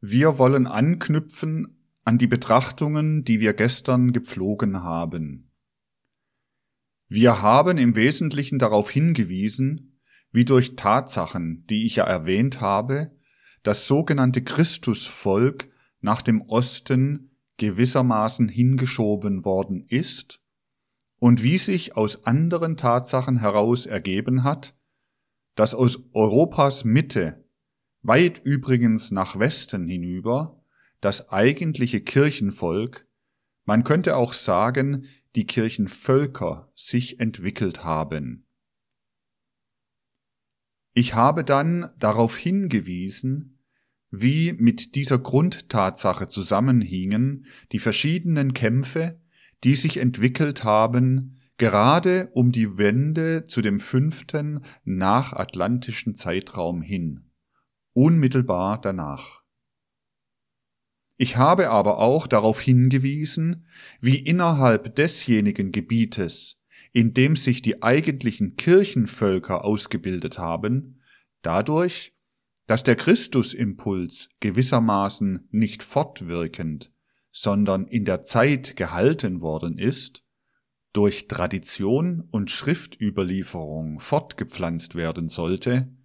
Wir wollen anknüpfen an die Betrachtungen, die wir gestern gepflogen haben. Wir haben im Wesentlichen darauf hingewiesen, wie durch Tatsachen, die ich ja erwähnt habe, das sogenannte Christusvolk nach dem Osten gewissermaßen hingeschoben worden ist und wie sich aus anderen Tatsachen heraus ergeben hat, dass aus Europas Mitte, weit übrigens nach Westen hinüber, das eigentliche Kirchenvolk, man könnte auch sagen, die Kirchenvölker sich entwickelt haben. Ich habe dann darauf hingewiesen, wie mit dieser Grundtatsache zusammenhingen die verschiedenen Kämpfe, die sich entwickelt haben, gerade um die Wende zu dem fünften nachatlantischen Zeitraum hin, unmittelbar danach. Ich habe aber auch darauf hingewiesen, wie innerhalb desjenigen Gebietes, in dem sich die eigentlichen Kirchenvölker ausgebildet haben, dadurch, dass der Christusimpuls gewissermaßen nicht fortwirkend, sondern in der Zeit gehalten worden ist, durch Tradition und Schriftüberlieferung fortgepflanzt werden sollte,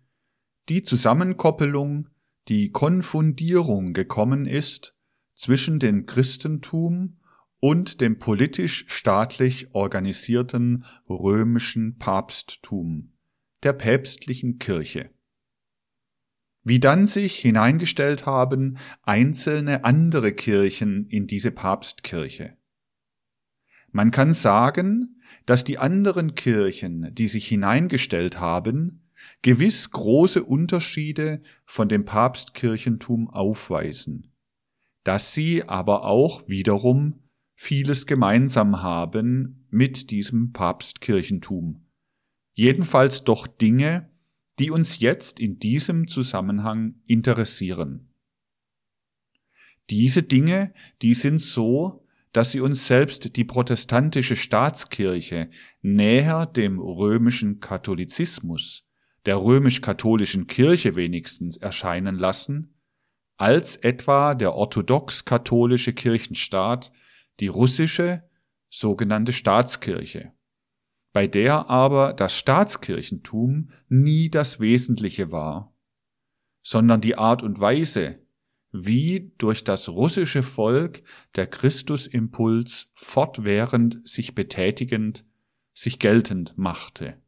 die Zusammenkoppelung, die Konfundierung gekommen ist zwischen dem Christentum und dem politisch-staatlich organisierten römischen Papsttum, der päpstlichen Kirche. Wie dann sich hineingestellt haben einzelne andere Kirchen in diese Papstkirche. Man kann sagen, dass die anderen Kirchen, die sich hineingestellt haben, gewiss große Unterschiede von dem Papstkirchentum aufweisen dass sie aber auch wiederum vieles gemeinsam haben mit diesem Papstkirchentum. Jedenfalls doch Dinge, die uns jetzt in diesem Zusammenhang interessieren. Diese Dinge, die sind so, dass sie uns selbst die protestantische Staatskirche näher dem römischen Katholizismus, der römisch-katholischen Kirche wenigstens erscheinen lassen, als etwa der orthodox-katholische Kirchenstaat die russische sogenannte Staatskirche, bei der aber das Staatskirchentum nie das Wesentliche war, sondern die Art und Weise, wie durch das russische Volk der Christusimpuls fortwährend sich betätigend, sich geltend machte.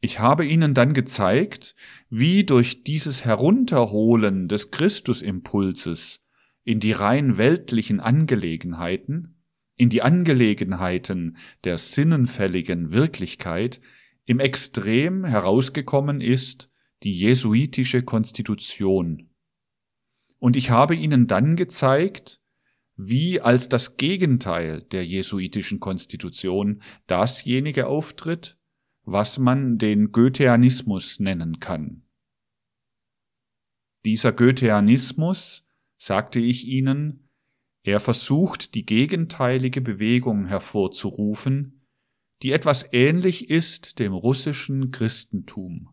Ich habe ihnen dann gezeigt, wie durch dieses Herunterholen des Christusimpulses in die rein weltlichen Angelegenheiten, in die Angelegenheiten der sinnenfälligen Wirklichkeit im Extrem herausgekommen ist die jesuitische Konstitution. Und ich habe ihnen dann gezeigt, wie als das Gegenteil der jesuitischen Konstitution dasjenige auftritt, was man den Goetheanismus nennen kann. Dieser Goetheanismus, sagte ich Ihnen, er versucht die gegenteilige Bewegung hervorzurufen, die etwas ähnlich ist dem russischen Christentum,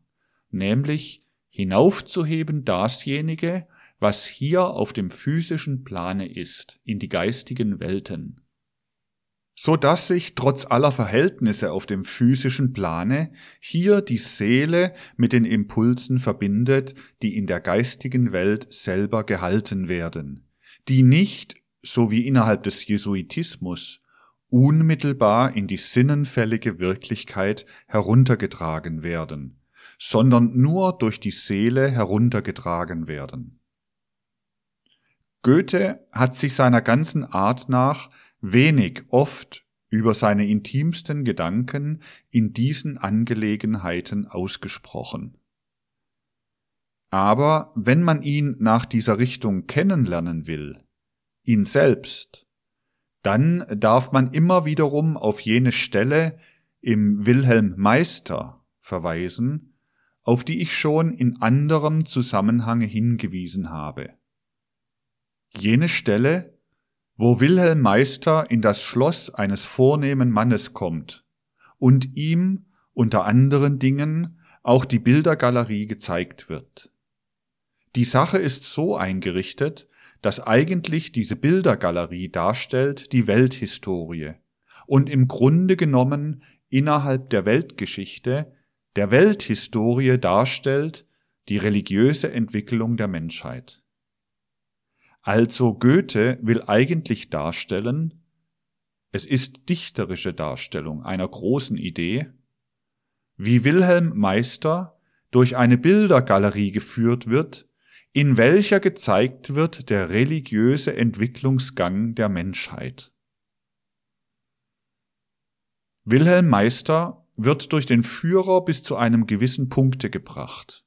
nämlich hinaufzuheben dasjenige, was hier auf dem physischen Plane ist, in die geistigen Welten so dass sich trotz aller Verhältnisse auf dem physischen Plane hier die Seele mit den Impulsen verbindet, die in der geistigen Welt selber gehalten werden, die nicht, so wie innerhalb des Jesuitismus, unmittelbar in die sinnenfällige Wirklichkeit heruntergetragen werden, sondern nur durch die Seele heruntergetragen werden. Goethe hat sich seiner ganzen Art nach wenig oft über seine intimsten Gedanken in diesen Angelegenheiten ausgesprochen. Aber wenn man ihn nach dieser Richtung kennenlernen will, ihn selbst, dann darf man immer wiederum auf jene Stelle im Wilhelm Meister verweisen, auf die ich schon in anderem Zusammenhange hingewiesen habe. Jene Stelle, wo Wilhelm Meister in das Schloss eines vornehmen Mannes kommt und ihm unter anderen Dingen auch die Bildergalerie gezeigt wird. Die Sache ist so eingerichtet, dass eigentlich diese Bildergalerie darstellt die Welthistorie und im Grunde genommen innerhalb der Weltgeschichte der Welthistorie darstellt die religiöse Entwicklung der Menschheit. Also Goethe will eigentlich darstellen, es ist dichterische Darstellung einer großen Idee, wie Wilhelm Meister durch eine Bildergalerie geführt wird, in welcher gezeigt wird der religiöse Entwicklungsgang der Menschheit. Wilhelm Meister wird durch den Führer bis zu einem gewissen Punkte gebracht.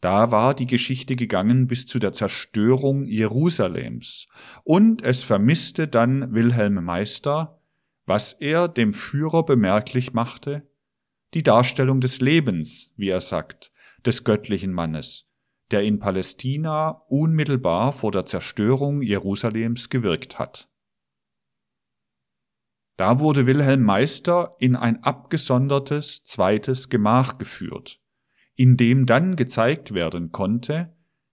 Da war die Geschichte gegangen bis zu der Zerstörung Jerusalems, und es vermisste dann Wilhelm Meister, was er dem Führer bemerklich machte, die Darstellung des Lebens, wie er sagt, des göttlichen Mannes, der in Palästina unmittelbar vor der Zerstörung Jerusalems gewirkt hat. Da wurde Wilhelm Meister in ein abgesondertes zweites Gemach geführt, in dem dann gezeigt werden konnte,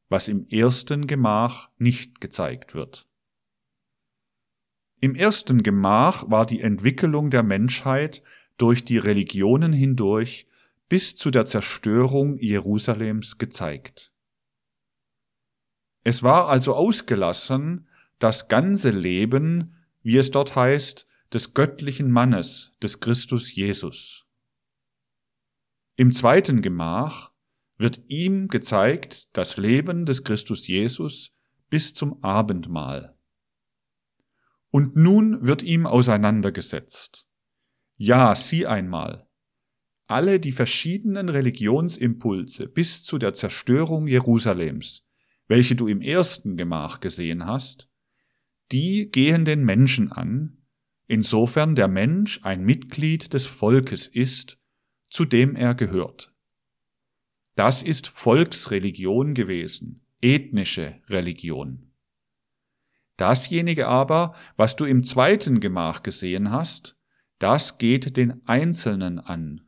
was im ersten Gemach nicht gezeigt wird. Im ersten Gemach war die Entwicklung der Menschheit durch die Religionen hindurch bis zu der Zerstörung Jerusalems gezeigt. Es war also ausgelassen das ganze Leben, wie es dort heißt, des göttlichen Mannes, des Christus Jesus. Im zweiten Gemach wird ihm gezeigt das Leben des Christus Jesus bis zum Abendmahl. Und nun wird ihm auseinandergesetzt. Ja, sieh einmal. Alle die verschiedenen Religionsimpulse bis zu der Zerstörung Jerusalems, welche du im ersten Gemach gesehen hast, die gehen den Menschen an, insofern der Mensch ein Mitglied des Volkes ist, zu dem er gehört. Das ist Volksreligion gewesen, ethnische Religion. Dasjenige aber, was du im zweiten Gemach gesehen hast, das geht den Einzelnen an.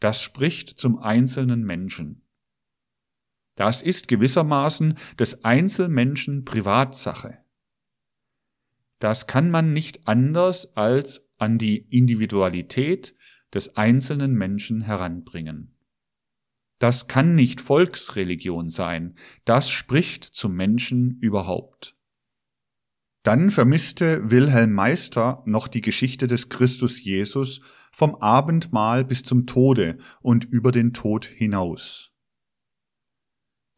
Das spricht zum einzelnen Menschen. Das ist gewissermaßen des Einzelmenschen Privatsache. Das kann man nicht anders als an die Individualität des einzelnen Menschen heranbringen. Das kann nicht Volksreligion sein, das spricht zum Menschen überhaupt. Dann vermisste Wilhelm Meister noch die Geschichte des Christus Jesus vom Abendmahl bis zum Tode und über den Tod hinaus.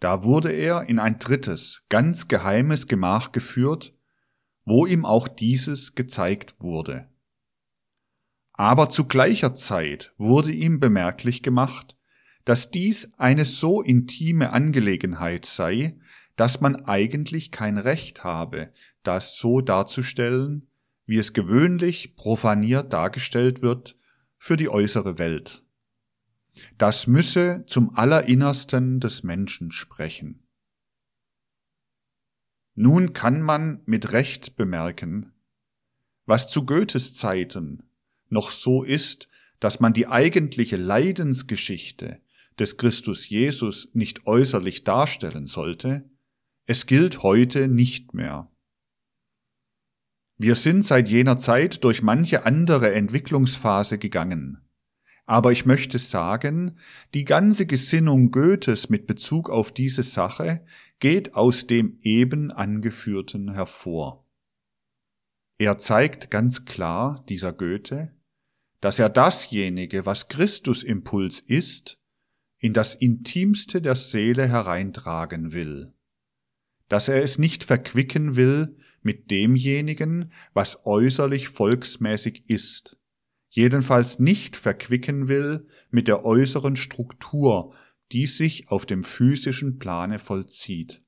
Da wurde er in ein drittes, ganz geheimes Gemach geführt, wo ihm auch dieses gezeigt wurde. Aber zu gleicher Zeit wurde ihm bemerklich gemacht, dass dies eine so intime Angelegenheit sei, dass man eigentlich kein Recht habe, das so darzustellen, wie es gewöhnlich profaniert dargestellt wird für die äußere Welt. Das müsse zum Allerinnersten des Menschen sprechen. Nun kann man mit Recht bemerken, was zu Goethes Zeiten noch so ist, dass man die eigentliche Leidensgeschichte des Christus Jesus nicht äußerlich darstellen sollte, es gilt heute nicht mehr. Wir sind seit jener Zeit durch manche andere Entwicklungsphase gegangen. Aber ich möchte sagen, die ganze Gesinnung Goethes mit Bezug auf diese Sache geht aus dem eben angeführten hervor. Er zeigt ganz klar, dieser Goethe, dass er dasjenige, was Christus Impuls ist, in das Intimste der Seele hereintragen will, dass er es nicht verquicken will mit demjenigen, was äußerlich volksmäßig ist, jedenfalls nicht verquicken will mit der äußeren Struktur, die sich auf dem physischen Plane vollzieht,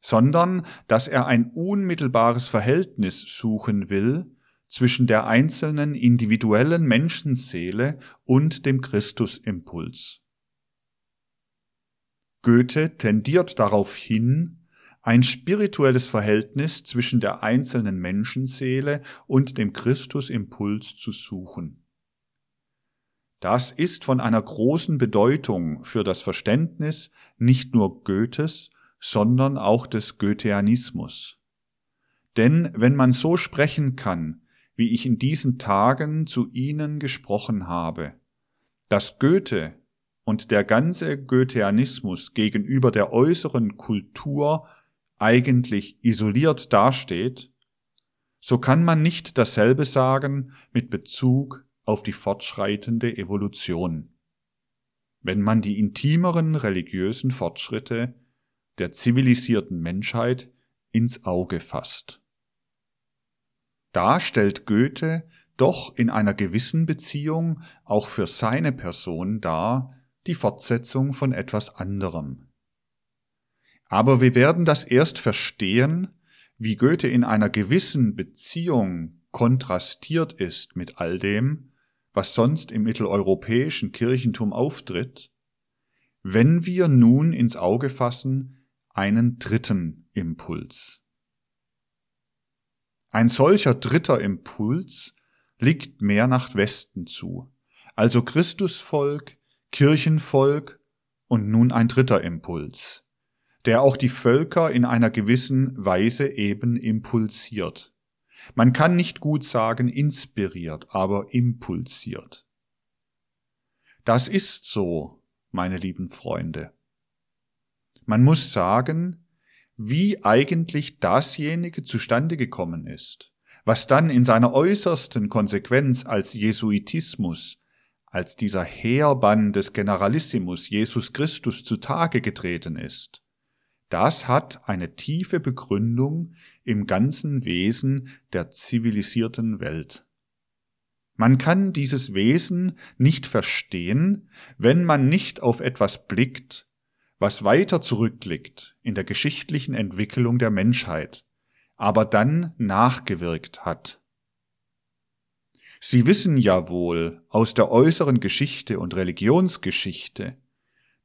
sondern dass er ein unmittelbares Verhältnis suchen will zwischen der einzelnen individuellen Menschenseele und dem Christusimpuls. Goethe tendiert darauf hin, ein spirituelles Verhältnis zwischen der einzelnen Menschenseele und dem Christusimpuls zu suchen. Das ist von einer großen Bedeutung für das Verständnis nicht nur Goethes, sondern auch des Goetheanismus. Denn wenn man so sprechen kann, wie ich in diesen Tagen zu Ihnen gesprochen habe, dass Goethe und der ganze Goetheanismus gegenüber der äußeren Kultur eigentlich isoliert dasteht, so kann man nicht dasselbe sagen mit Bezug auf die fortschreitende Evolution. Wenn man die intimeren religiösen Fortschritte der zivilisierten Menschheit ins Auge fasst. Da stellt Goethe doch in einer gewissen Beziehung auch für seine Person dar die Fortsetzung von etwas anderem. Aber wir werden das erst verstehen, wie Goethe in einer gewissen Beziehung kontrastiert ist mit all dem, was sonst im mitteleuropäischen Kirchentum auftritt, wenn wir nun ins Auge fassen einen dritten Impuls. Ein solcher dritter Impuls liegt mehr nach Westen zu, also Christusvolk, Kirchenvolk und nun ein dritter Impuls, der auch die Völker in einer gewissen Weise eben impulsiert. Man kann nicht gut sagen inspiriert, aber impulsiert. Das ist so, meine lieben Freunde. Man muss sagen, wie eigentlich dasjenige zustande gekommen ist, was dann in seiner äußersten Konsequenz als Jesuitismus, als dieser Heerbann des Generalissimus Jesus Christus zutage getreten ist. Das hat eine tiefe Begründung im ganzen Wesen der zivilisierten Welt. Man kann dieses Wesen nicht verstehen, wenn man nicht auf etwas blickt, was weiter zurückliegt in der geschichtlichen Entwicklung der Menschheit, aber dann nachgewirkt hat. Sie wissen ja wohl aus der äußeren Geschichte und Religionsgeschichte,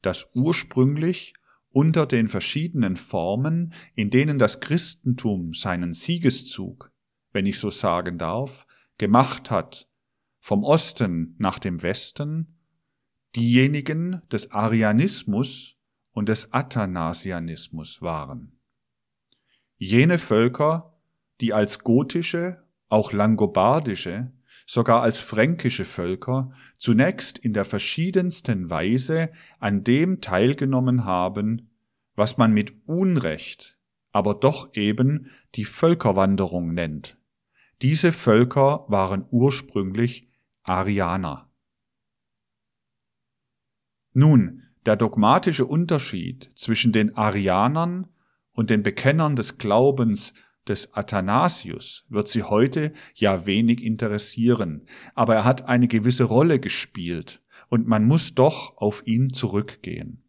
dass ursprünglich unter den verschiedenen Formen, in denen das Christentum seinen Siegeszug, wenn ich so sagen darf, gemacht hat, vom Osten nach dem Westen, diejenigen des Arianismus und des Athanasianismus waren. Jene Völker, die als gotische, auch langobardische, sogar als fränkische Völker zunächst in der verschiedensten Weise an dem teilgenommen haben, was man mit Unrecht, aber doch eben die Völkerwanderung nennt. Diese Völker waren ursprünglich Arianer. Nun, der dogmatische Unterschied zwischen den Arianern und den Bekennern des Glaubens des Athanasius wird sie heute ja wenig interessieren, aber er hat eine gewisse Rolle gespielt und man muss doch auf ihn zurückgehen.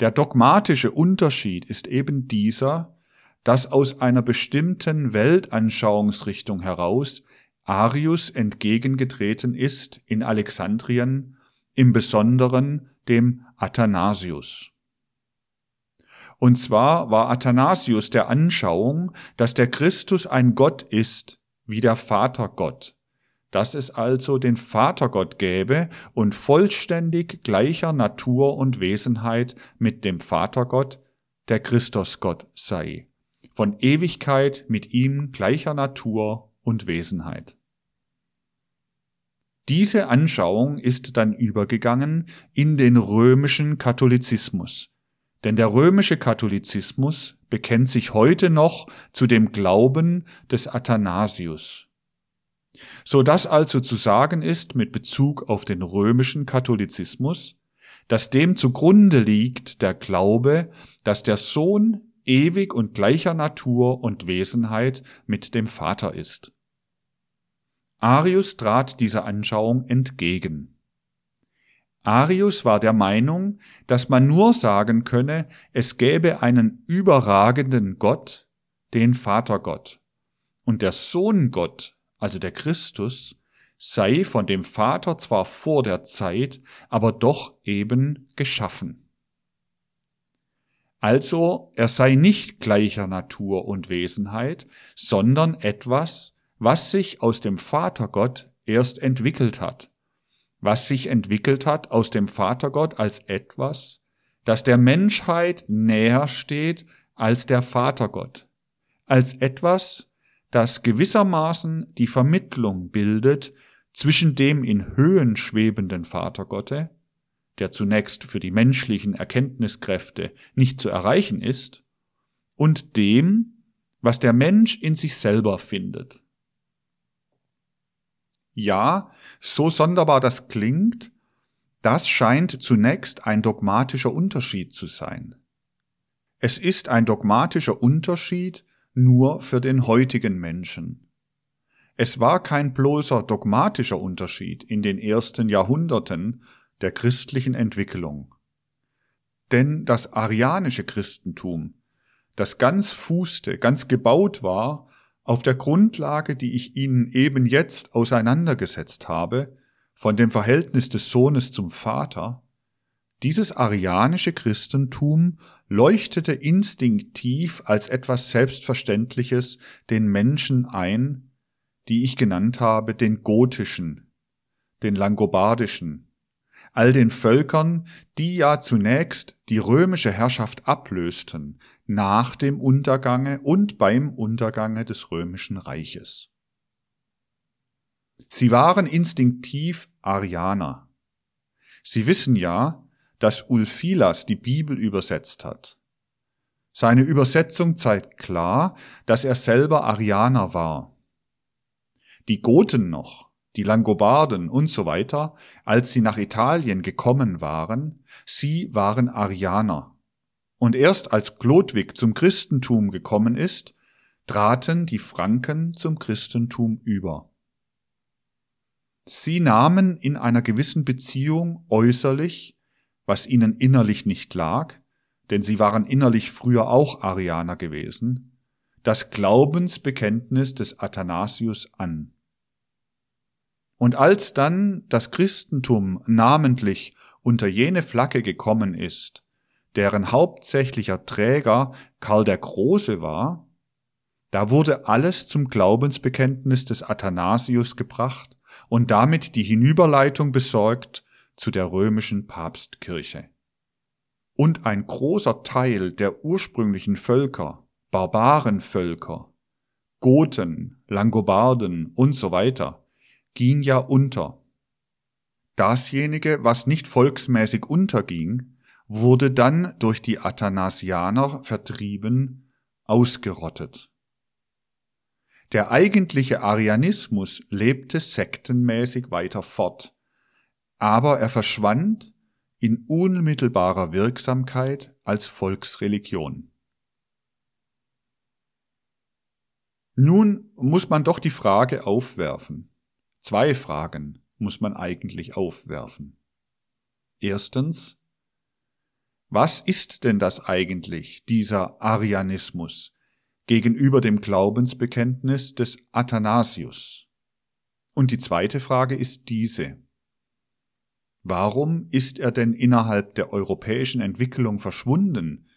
Der dogmatische Unterschied ist eben dieser, dass aus einer bestimmten Weltanschauungsrichtung heraus Arius entgegengetreten ist in Alexandrien, im Besonderen dem Athanasius. Und zwar war Athanasius der Anschauung, dass der Christus ein Gott ist, wie der Vater Gott, dass es also den Vatergott gäbe und vollständig gleicher Natur und Wesenheit mit dem Vatergott, der Christusgott sei, von Ewigkeit mit ihm gleicher Natur und Wesenheit. Diese Anschauung ist dann übergegangen in den römischen Katholizismus, denn der römische Katholizismus bekennt sich heute noch zu dem Glauben des Athanasius. So dass also zu sagen ist mit Bezug auf den römischen Katholizismus, dass dem zugrunde liegt der Glaube, dass der Sohn ewig und gleicher Natur und Wesenheit mit dem Vater ist. Arius trat dieser Anschauung entgegen. Arius war der Meinung, dass man nur sagen könne, es gäbe einen überragenden Gott, den Vatergott, und der Sohn Gott, also der Christus, sei von dem Vater zwar vor der Zeit, aber doch eben geschaffen. Also er sei nicht gleicher Natur und Wesenheit, sondern etwas, was sich aus dem Vatergott erst entwickelt hat was sich entwickelt hat aus dem Vatergott als etwas, das der Menschheit näher steht als der Vatergott, als etwas, das gewissermaßen die Vermittlung bildet zwischen dem in Höhen schwebenden Vatergotte, der zunächst für die menschlichen Erkenntniskräfte nicht zu erreichen ist, und dem, was der Mensch in sich selber findet. Ja, so sonderbar das klingt, das scheint zunächst ein dogmatischer Unterschied zu sein. Es ist ein dogmatischer Unterschied nur für den heutigen Menschen. Es war kein bloßer dogmatischer Unterschied in den ersten Jahrhunderten der christlichen Entwicklung. Denn das arianische Christentum, das ganz fußte, ganz gebaut war auf der Grundlage, die ich Ihnen eben jetzt auseinandergesetzt habe, von dem Verhältnis des Sohnes zum Vater, dieses arianische Christentum leuchtete instinktiv als etwas Selbstverständliches den Menschen ein, die ich genannt habe, den gotischen, den langobardischen, all den Völkern, die ja zunächst die römische Herrschaft ablösten, nach dem Untergange und beim Untergange des römischen Reiches. Sie waren instinktiv Arianer. Sie wissen ja, dass Ulfilas die Bibel übersetzt hat. Seine Übersetzung zeigt klar, dass er selber Arianer war. Die Goten noch, die Langobarden und so weiter, als sie nach Italien gekommen waren, sie waren Arianer. Und erst als Chlodwig zum Christentum gekommen ist, traten die Franken zum Christentum über. Sie nahmen in einer gewissen Beziehung äußerlich, was ihnen innerlich nicht lag, denn sie waren innerlich früher auch Arianer gewesen, das Glaubensbekenntnis des Athanasius an. Und als dann das Christentum namentlich unter jene Flagge gekommen ist, deren hauptsächlicher Träger Karl der Große war, da wurde alles zum Glaubensbekenntnis des Athanasius gebracht und damit die Hinüberleitung besorgt zu der römischen Papstkirche. Und ein großer Teil der ursprünglichen Völker, Barbarenvölker, Goten, Langobarden und so weiter, ging ja unter. Dasjenige, was nicht volksmäßig unterging, wurde dann durch die Athanasianer vertrieben, ausgerottet. Der eigentliche Arianismus lebte sektenmäßig weiter fort, aber er verschwand in unmittelbarer Wirksamkeit als Volksreligion. Nun muss man doch die Frage aufwerfen. Zwei Fragen muss man eigentlich aufwerfen. Erstens, was ist denn das eigentlich, dieser Arianismus, gegenüber dem Glaubensbekenntnis des Athanasius? Und die zweite Frage ist diese. Warum ist er denn innerhalb der europäischen Entwicklung verschwunden,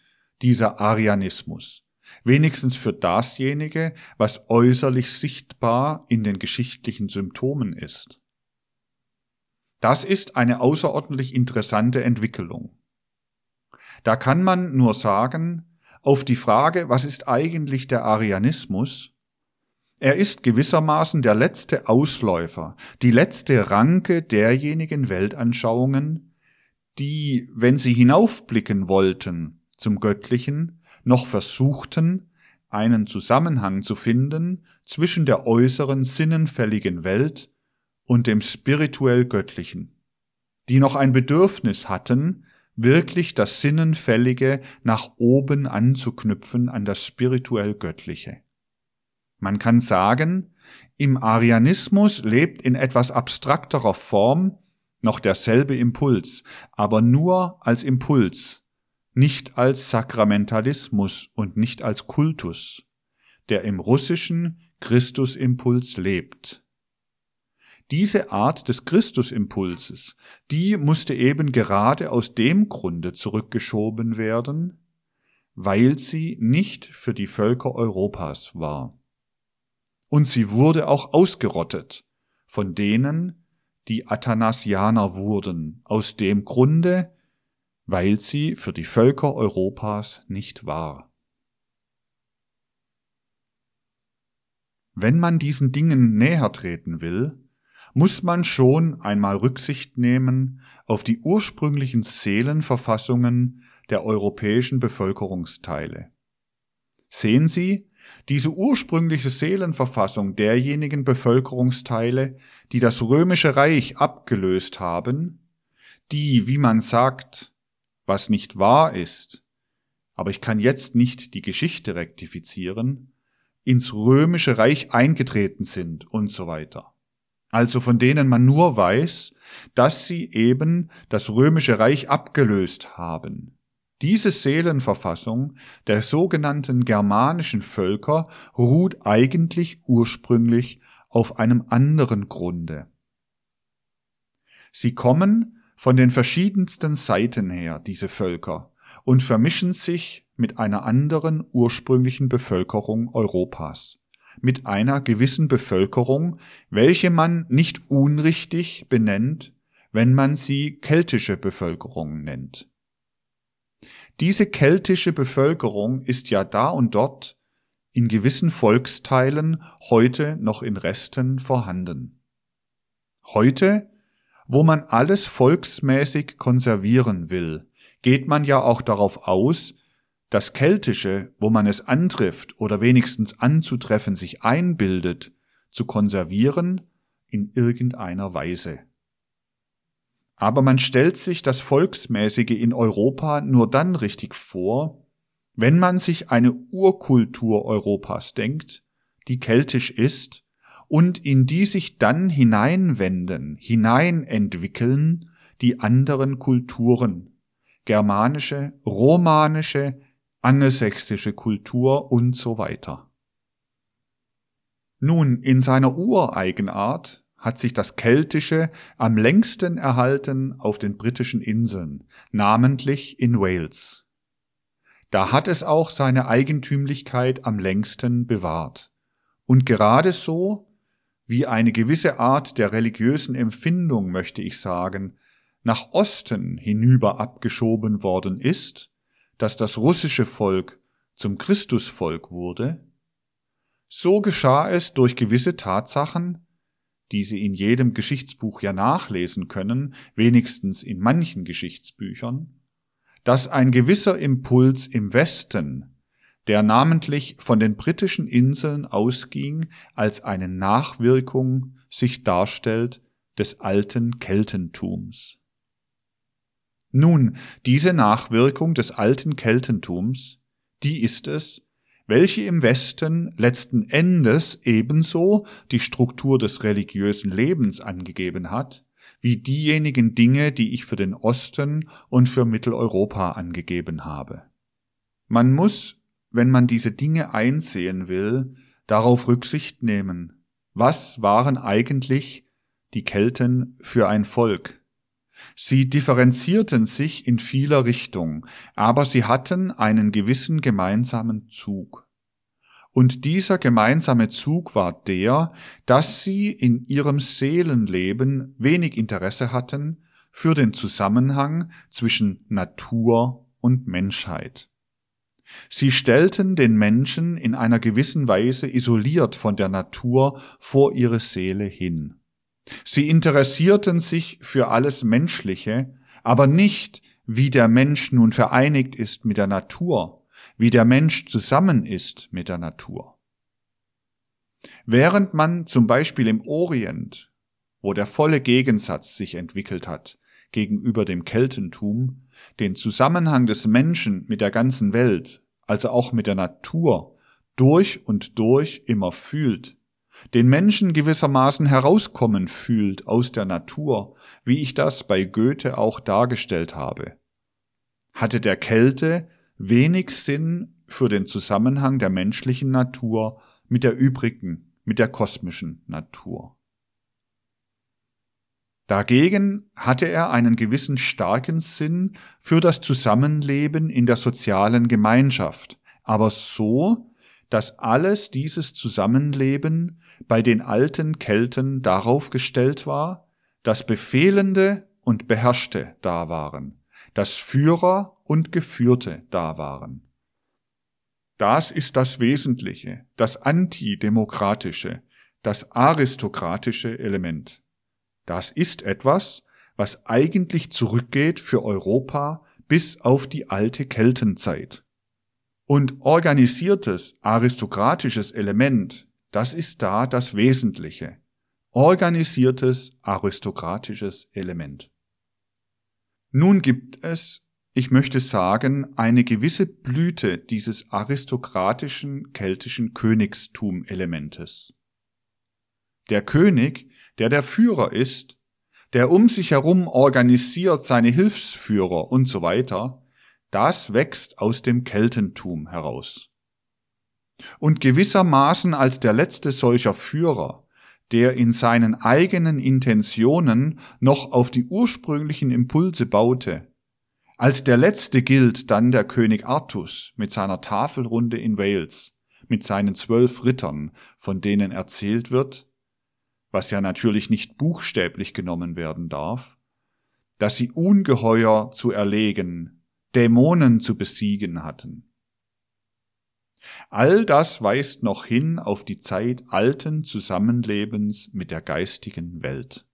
dieser Arianismus? Wenigstens für dasjenige, was äußerlich sichtbar in den geschichtlichen Symptomen ist. Das ist eine außerordentlich interessante Entwicklung. Da kann man nur sagen, auf die Frage, was ist eigentlich der Arianismus, er ist gewissermaßen der letzte Ausläufer, die letzte Ranke derjenigen Weltanschauungen, die, wenn sie hinaufblicken wollten zum Göttlichen, noch versuchten, einen Zusammenhang zu finden zwischen der äußeren sinnenfälligen Welt und dem spirituell Göttlichen, die noch ein Bedürfnis hatten, wirklich das Sinnenfällige nach oben anzuknüpfen an das spirituell Göttliche. Man kann sagen, im Arianismus lebt in etwas abstrakterer Form noch derselbe Impuls, aber nur als Impuls, nicht als Sakramentalismus und nicht als Kultus, der im russischen Christusimpuls lebt. Diese Art des Christusimpulses, die musste eben gerade aus dem Grunde zurückgeschoben werden, weil sie nicht für die Völker Europas war und sie wurde auch ausgerottet von denen, die Athanasianer wurden, aus dem Grunde, weil sie für die Völker Europas nicht war. Wenn man diesen Dingen näher treten will, muss man schon einmal Rücksicht nehmen auf die ursprünglichen Seelenverfassungen der europäischen Bevölkerungsteile. Sehen Sie, diese ursprüngliche Seelenverfassung derjenigen Bevölkerungsteile, die das römische Reich abgelöst haben, die, wie man sagt, was nicht wahr ist, aber ich kann jetzt nicht die Geschichte rektifizieren, ins römische Reich eingetreten sind und so weiter. Also von denen man nur weiß, dass sie eben das römische Reich abgelöst haben. Diese Seelenverfassung der sogenannten germanischen Völker ruht eigentlich ursprünglich auf einem anderen Grunde. Sie kommen von den verschiedensten Seiten her, diese Völker, und vermischen sich mit einer anderen ursprünglichen Bevölkerung Europas, mit einer gewissen Bevölkerung, welche man nicht unrichtig benennt, wenn man sie keltische Bevölkerung nennt. Diese keltische Bevölkerung ist ja da und dort in gewissen Volksteilen heute noch in Resten vorhanden. Heute, wo man alles volksmäßig konservieren will, geht man ja auch darauf aus, das Keltische, wo man es antrifft oder wenigstens anzutreffen sich einbildet, zu konservieren in irgendeiner Weise. Aber man stellt sich das Volksmäßige in Europa nur dann richtig vor, wenn man sich eine Urkultur Europas denkt, die keltisch ist und in die sich dann hineinwenden, hineinentwickeln die anderen Kulturen, germanische, romanische, angelsächsische Kultur und so weiter. Nun, in seiner Ureigenart hat sich das Keltische am längsten erhalten auf den britischen Inseln, namentlich in Wales. Da hat es auch seine Eigentümlichkeit am längsten bewahrt. Und gerade so, wie eine gewisse Art der religiösen Empfindung, möchte ich sagen, nach Osten hinüber abgeschoben worden ist, dass das russische Volk zum Christusvolk wurde, so geschah es durch gewisse Tatsachen, die Sie in jedem Geschichtsbuch ja nachlesen können, wenigstens in manchen Geschichtsbüchern, dass ein gewisser Impuls im Westen, der namentlich von den britischen Inseln ausging, als eine Nachwirkung sich darstellt des alten Keltentums. Nun, diese Nachwirkung des alten Keltentums, die ist es, welche im Westen letzten Endes ebenso die Struktur des religiösen Lebens angegeben hat, wie diejenigen Dinge, die ich für den Osten und für Mitteleuropa angegeben habe. Man muss, wenn man diese Dinge einsehen will, darauf Rücksicht nehmen. Was waren eigentlich die Kelten für ein Volk? Sie differenzierten sich in vieler Richtung, aber sie hatten einen gewissen gemeinsamen Zug. Und dieser gemeinsame Zug war der, dass sie in ihrem Seelenleben wenig Interesse hatten für den Zusammenhang zwischen Natur und Menschheit. Sie stellten den Menschen in einer gewissen Weise isoliert von der Natur vor ihre Seele hin. Sie interessierten sich für alles Menschliche, aber nicht, wie der Mensch nun vereinigt ist mit der Natur, wie der Mensch zusammen ist mit der Natur. Während man zum Beispiel im Orient, wo der volle Gegensatz sich entwickelt hat gegenüber dem Keltentum, den Zusammenhang des Menschen mit der ganzen Welt, also auch mit der Natur, durch und durch immer fühlt, den Menschen gewissermaßen herauskommen fühlt aus der Natur, wie ich das bei Goethe auch dargestellt habe. Hatte der Kälte wenig Sinn für den Zusammenhang der menschlichen Natur mit der übrigen, mit der kosmischen Natur. Dagegen hatte er einen gewissen starken Sinn für das Zusammenleben in der sozialen Gemeinschaft, aber so, dass alles dieses Zusammenleben bei den alten Kelten darauf gestellt war, dass Befehlende und Beherrschte da waren, dass Führer und Geführte da waren. Das ist das Wesentliche, das antidemokratische, das aristokratische Element. Das ist etwas, was eigentlich zurückgeht für Europa bis auf die alte Keltenzeit. Und organisiertes aristokratisches Element, das ist da das Wesentliche. Organisiertes aristokratisches Element. Nun gibt es, ich möchte sagen, eine gewisse Blüte dieses aristokratischen keltischen Königstum-Elementes. Der König, der der Führer ist, der um sich herum organisiert seine Hilfsführer und so weiter, das wächst aus dem Keltentum heraus. Und gewissermaßen als der letzte solcher Führer, der in seinen eigenen Intentionen noch auf die ursprünglichen Impulse baute, als der letzte gilt dann der König Artus mit seiner Tafelrunde in Wales, mit seinen zwölf Rittern, von denen erzählt wird, was ja natürlich nicht buchstäblich genommen werden darf, dass sie Ungeheuer zu erlegen, Dämonen zu besiegen hatten. All das weist noch hin auf die Zeit alten Zusammenlebens mit der geistigen Welt.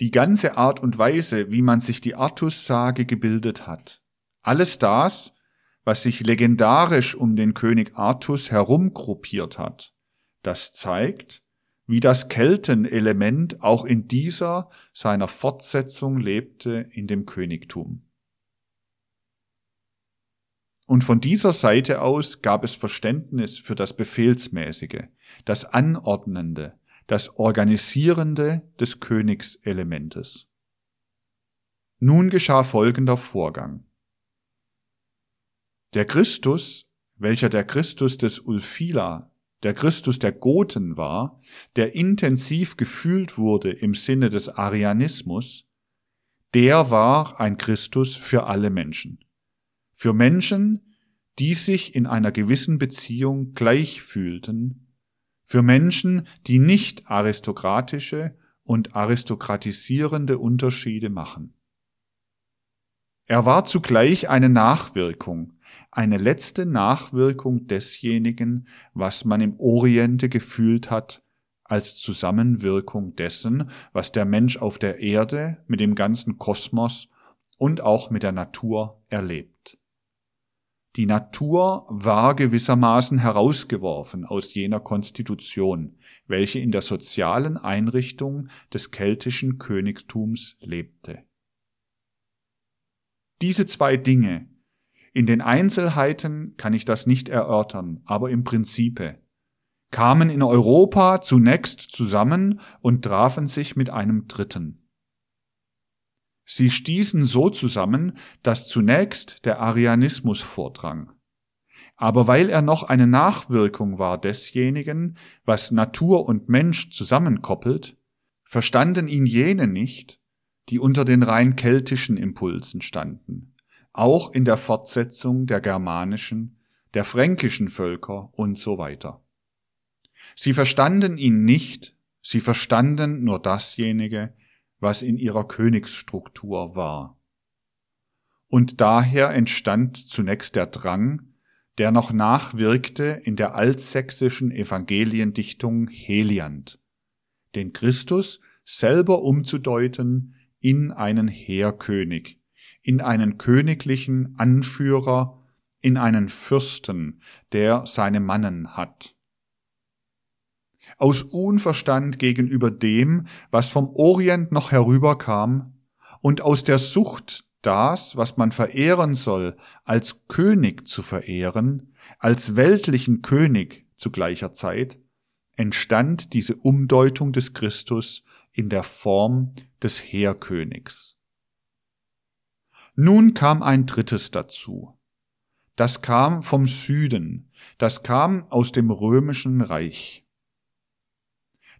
Die ganze Art und Weise, wie man sich die Artus-Sage gebildet hat, alles das, was sich legendarisch um den König Artus herumgruppiert hat, das zeigt, wie das Keltenelement auch in dieser seiner Fortsetzung lebte in dem Königtum. Und von dieser Seite aus gab es Verständnis für das Befehlsmäßige, das Anordnende, das Organisierende des Königselementes. Nun geschah folgender Vorgang. Der Christus, welcher der Christus des Ulfila der Christus der Goten war, der intensiv gefühlt wurde im Sinne des Arianismus, der war ein Christus für alle Menschen. Für Menschen, die sich in einer gewissen Beziehung gleich fühlten, für Menschen, die nicht aristokratische und aristokratisierende Unterschiede machen. Er war zugleich eine Nachwirkung, eine letzte Nachwirkung desjenigen, was man im Oriente gefühlt hat, als Zusammenwirkung dessen, was der Mensch auf der Erde mit dem ganzen Kosmos und auch mit der Natur erlebt. Die Natur war gewissermaßen herausgeworfen aus jener Konstitution, welche in der sozialen Einrichtung des keltischen Königtums lebte. Diese zwei Dinge, in den Einzelheiten kann ich das nicht erörtern, aber im Prinzipe kamen in Europa zunächst zusammen und trafen sich mit einem Dritten. Sie stießen so zusammen, dass zunächst der Arianismus vordrang. Aber weil er noch eine Nachwirkung war desjenigen, was Natur und Mensch zusammenkoppelt, verstanden ihn jene nicht, die unter den rein keltischen Impulsen standen auch in der Fortsetzung der germanischen, der fränkischen Völker und so weiter. Sie verstanden ihn nicht, sie verstanden nur dasjenige, was in ihrer Königsstruktur war. Und daher entstand zunächst der Drang, der noch nachwirkte in der altsächsischen Evangeliendichtung Heliand, den Christus selber umzudeuten in einen Heerkönig, in einen königlichen Anführer, in einen Fürsten, der seine Mannen hat. Aus Unverstand gegenüber dem, was vom Orient noch herüberkam, und aus der Sucht, das, was man verehren soll, als König zu verehren, als weltlichen König zu gleicher Zeit, entstand diese Umdeutung des Christus in der Form des Heerkönigs. Nun kam ein drittes dazu. Das kam vom Süden, das kam aus dem römischen Reich.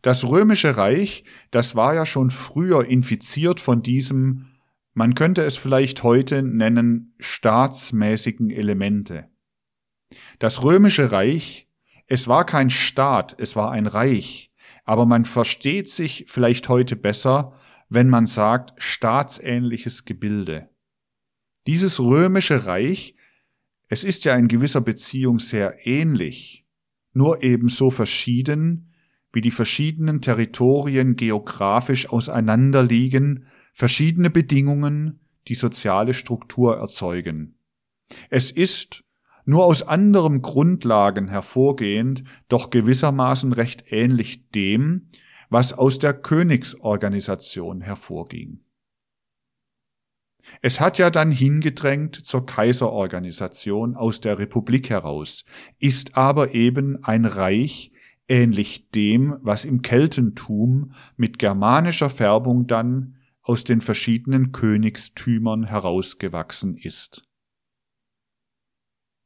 Das römische Reich, das war ja schon früher infiziert von diesem, man könnte es vielleicht heute nennen, staatsmäßigen Elemente. Das römische Reich, es war kein Staat, es war ein Reich, aber man versteht sich vielleicht heute besser, wenn man sagt staatsähnliches Gebilde. Dieses römische Reich, es ist ja in gewisser Beziehung sehr ähnlich, nur ebenso verschieden, wie die verschiedenen Territorien geografisch auseinanderliegen, verschiedene Bedingungen die soziale Struktur erzeugen. Es ist, nur aus anderen Grundlagen hervorgehend, doch gewissermaßen recht ähnlich dem, was aus der Königsorganisation hervorging. Es hat ja dann hingedrängt zur Kaiserorganisation aus der Republik heraus, ist aber eben ein Reich, ähnlich dem, was im Keltentum mit germanischer Färbung dann aus den verschiedenen Königstümern herausgewachsen ist.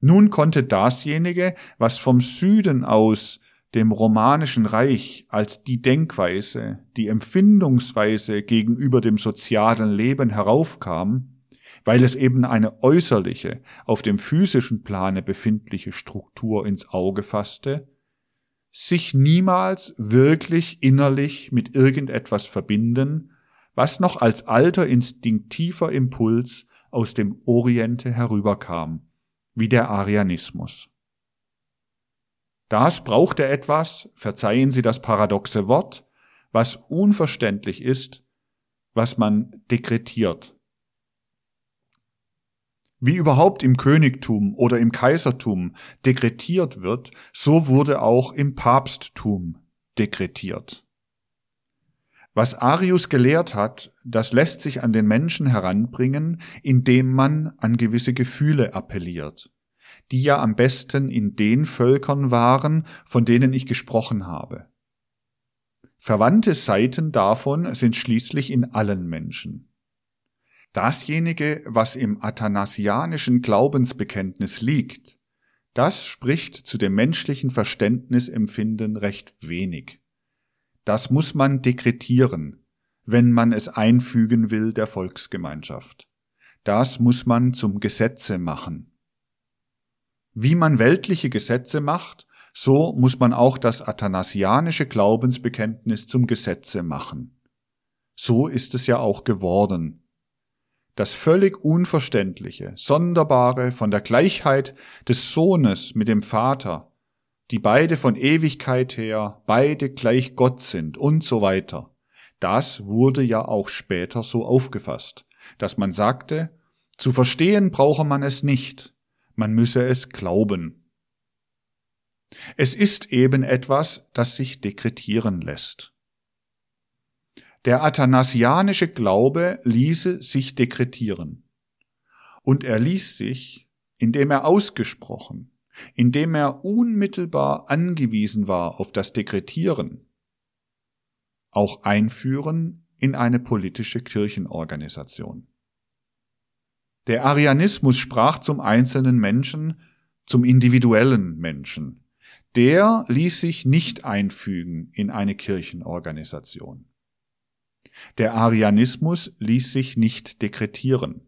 Nun konnte dasjenige, was vom Süden aus dem romanischen Reich als die Denkweise, die Empfindungsweise gegenüber dem sozialen Leben heraufkam, weil es eben eine äußerliche, auf dem physischen Plane befindliche Struktur ins Auge fasste, sich niemals wirklich innerlich mit irgendetwas verbinden, was noch als alter instinktiver Impuls aus dem Oriente herüberkam, wie der Arianismus. Das brauchte etwas, verzeihen Sie das paradoxe Wort, was unverständlich ist, was man dekretiert. Wie überhaupt im Königtum oder im Kaisertum dekretiert wird, so wurde auch im Papsttum dekretiert. Was Arius gelehrt hat, das lässt sich an den Menschen heranbringen, indem man an gewisse Gefühle appelliert, die ja am besten in den Völkern waren, von denen ich gesprochen habe. Verwandte Seiten davon sind schließlich in allen Menschen. Dasjenige, was im athanasianischen Glaubensbekenntnis liegt, das spricht zu dem menschlichen Verständnisempfinden recht wenig. Das muss man dekretieren, wenn man es einfügen will der Volksgemeinschaft. Das muss man zum Gesetze machen. Wie man weltliche Gesetze macht, so muss man auch das athanasianische Glaubensbekenntnis zum Gesetze machen. So ist es ja auch geworden das völlig Unverständliche, Sonderbare von der Gleichheit des Sohnes mit dem Vater, die beide von Ewigkeit her beide gleich Gott sind und so weiter. Das wurde ja auch später so aufgefasst, dass man sagte, zu verstehen brauche man es nicht, man müsse es glauben. Es ist eben etwas, das sich dekretieren lässt. Der athanasianische Glaube ließe sich dekretieren. Und er ließ sich, indem er ausgesprochen, indem er unmittelbar angewiesen war auf das Dekretieren, auch einführen in eine politische Kirchenorganisation. Der Arianismus sprach zum einzelnen Menschen, zum individuellen Menschen. Der ließ sich nicht einfügen in eine Kirchenorganisation. Der Arianismus ließ sich nicht dekretieren.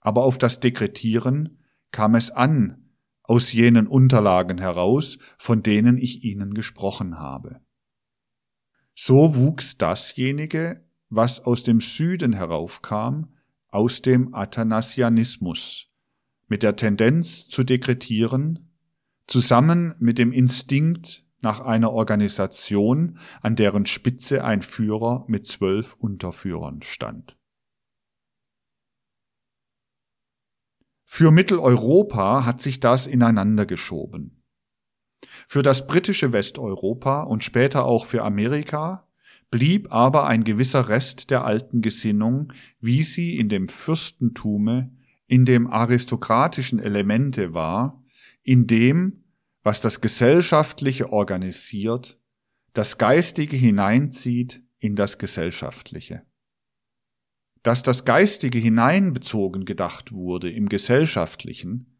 Aber auf das Dekretieren kam es an, aus jenen Unterlagen heraus, von denen ich Ihnen gesprochen habe. So wuchs dasjenige, was aus dem Süden heraufkam, aus dem Athanasianismus, mit der Tendenz zu dekretieren, zusammen mit dem Instinkt nach einer Organisation, an deren Spitze ein Führer mit zwölf Unterführern stand. Für Mitteleuropa hat sich das ineinander geschoben. Für das britische Westeuropa und später auch für Amerika blieb aber ein gewisser Rest der alten Gesinnung, wie sie in dem Fürstentume, in dem aristokratischen Elemente war, in dem, was das Gesellschaftliche organisiert, das Geistige hineinzieht in das Gesellschaftliche. Dass das Geistige hineinbezogen gedacht wurde im Gesellschaftlichen,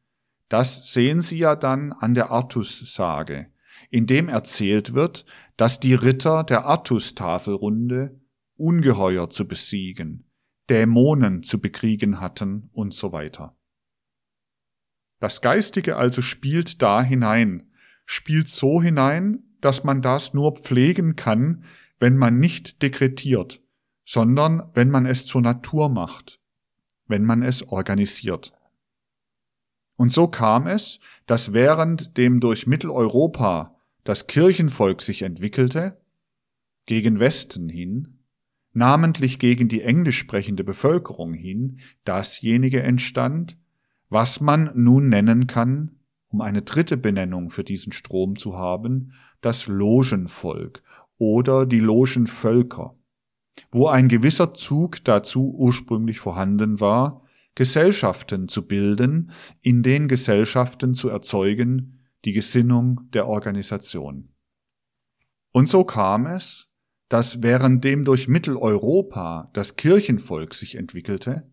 das sehen Sie ja dann an der Artus-Sage, in dem erzählt wird, dass die Ritter der Artus-Tafelrunde Ungeheuer zu besiegen, Dämonen zu bekriegen hatten und so weiter. Das Geistige also spielt da hinein, spielt so hinein, dass man das nur pflegen kann, wenn man nicht dekretiert, sondern wenn man es zur Natur macht, wenn man es organisiert. Und so kam es, dass während dem durch Mitteleuropa das Kirchenvolk sich entwickelte, gegen Westen hin, namentlich gegen die englisch sprechende Bevölkerung hin, dasjenige entstand, was man nun nennen kann, um eine dritte Benennung für diesen Strom zu haben, das Logenvolk oder die Logenvölker, wo ein gewisser Zug dazu ursprünglich vorhanden war, Gesellschaften zu bilden, in den Gesellschaften zu erzeugen, die Gesinnung der Organisation. Und so kam es, dass währenddem durch Mitteleuropa das Kirchenvolk sich entwickelte,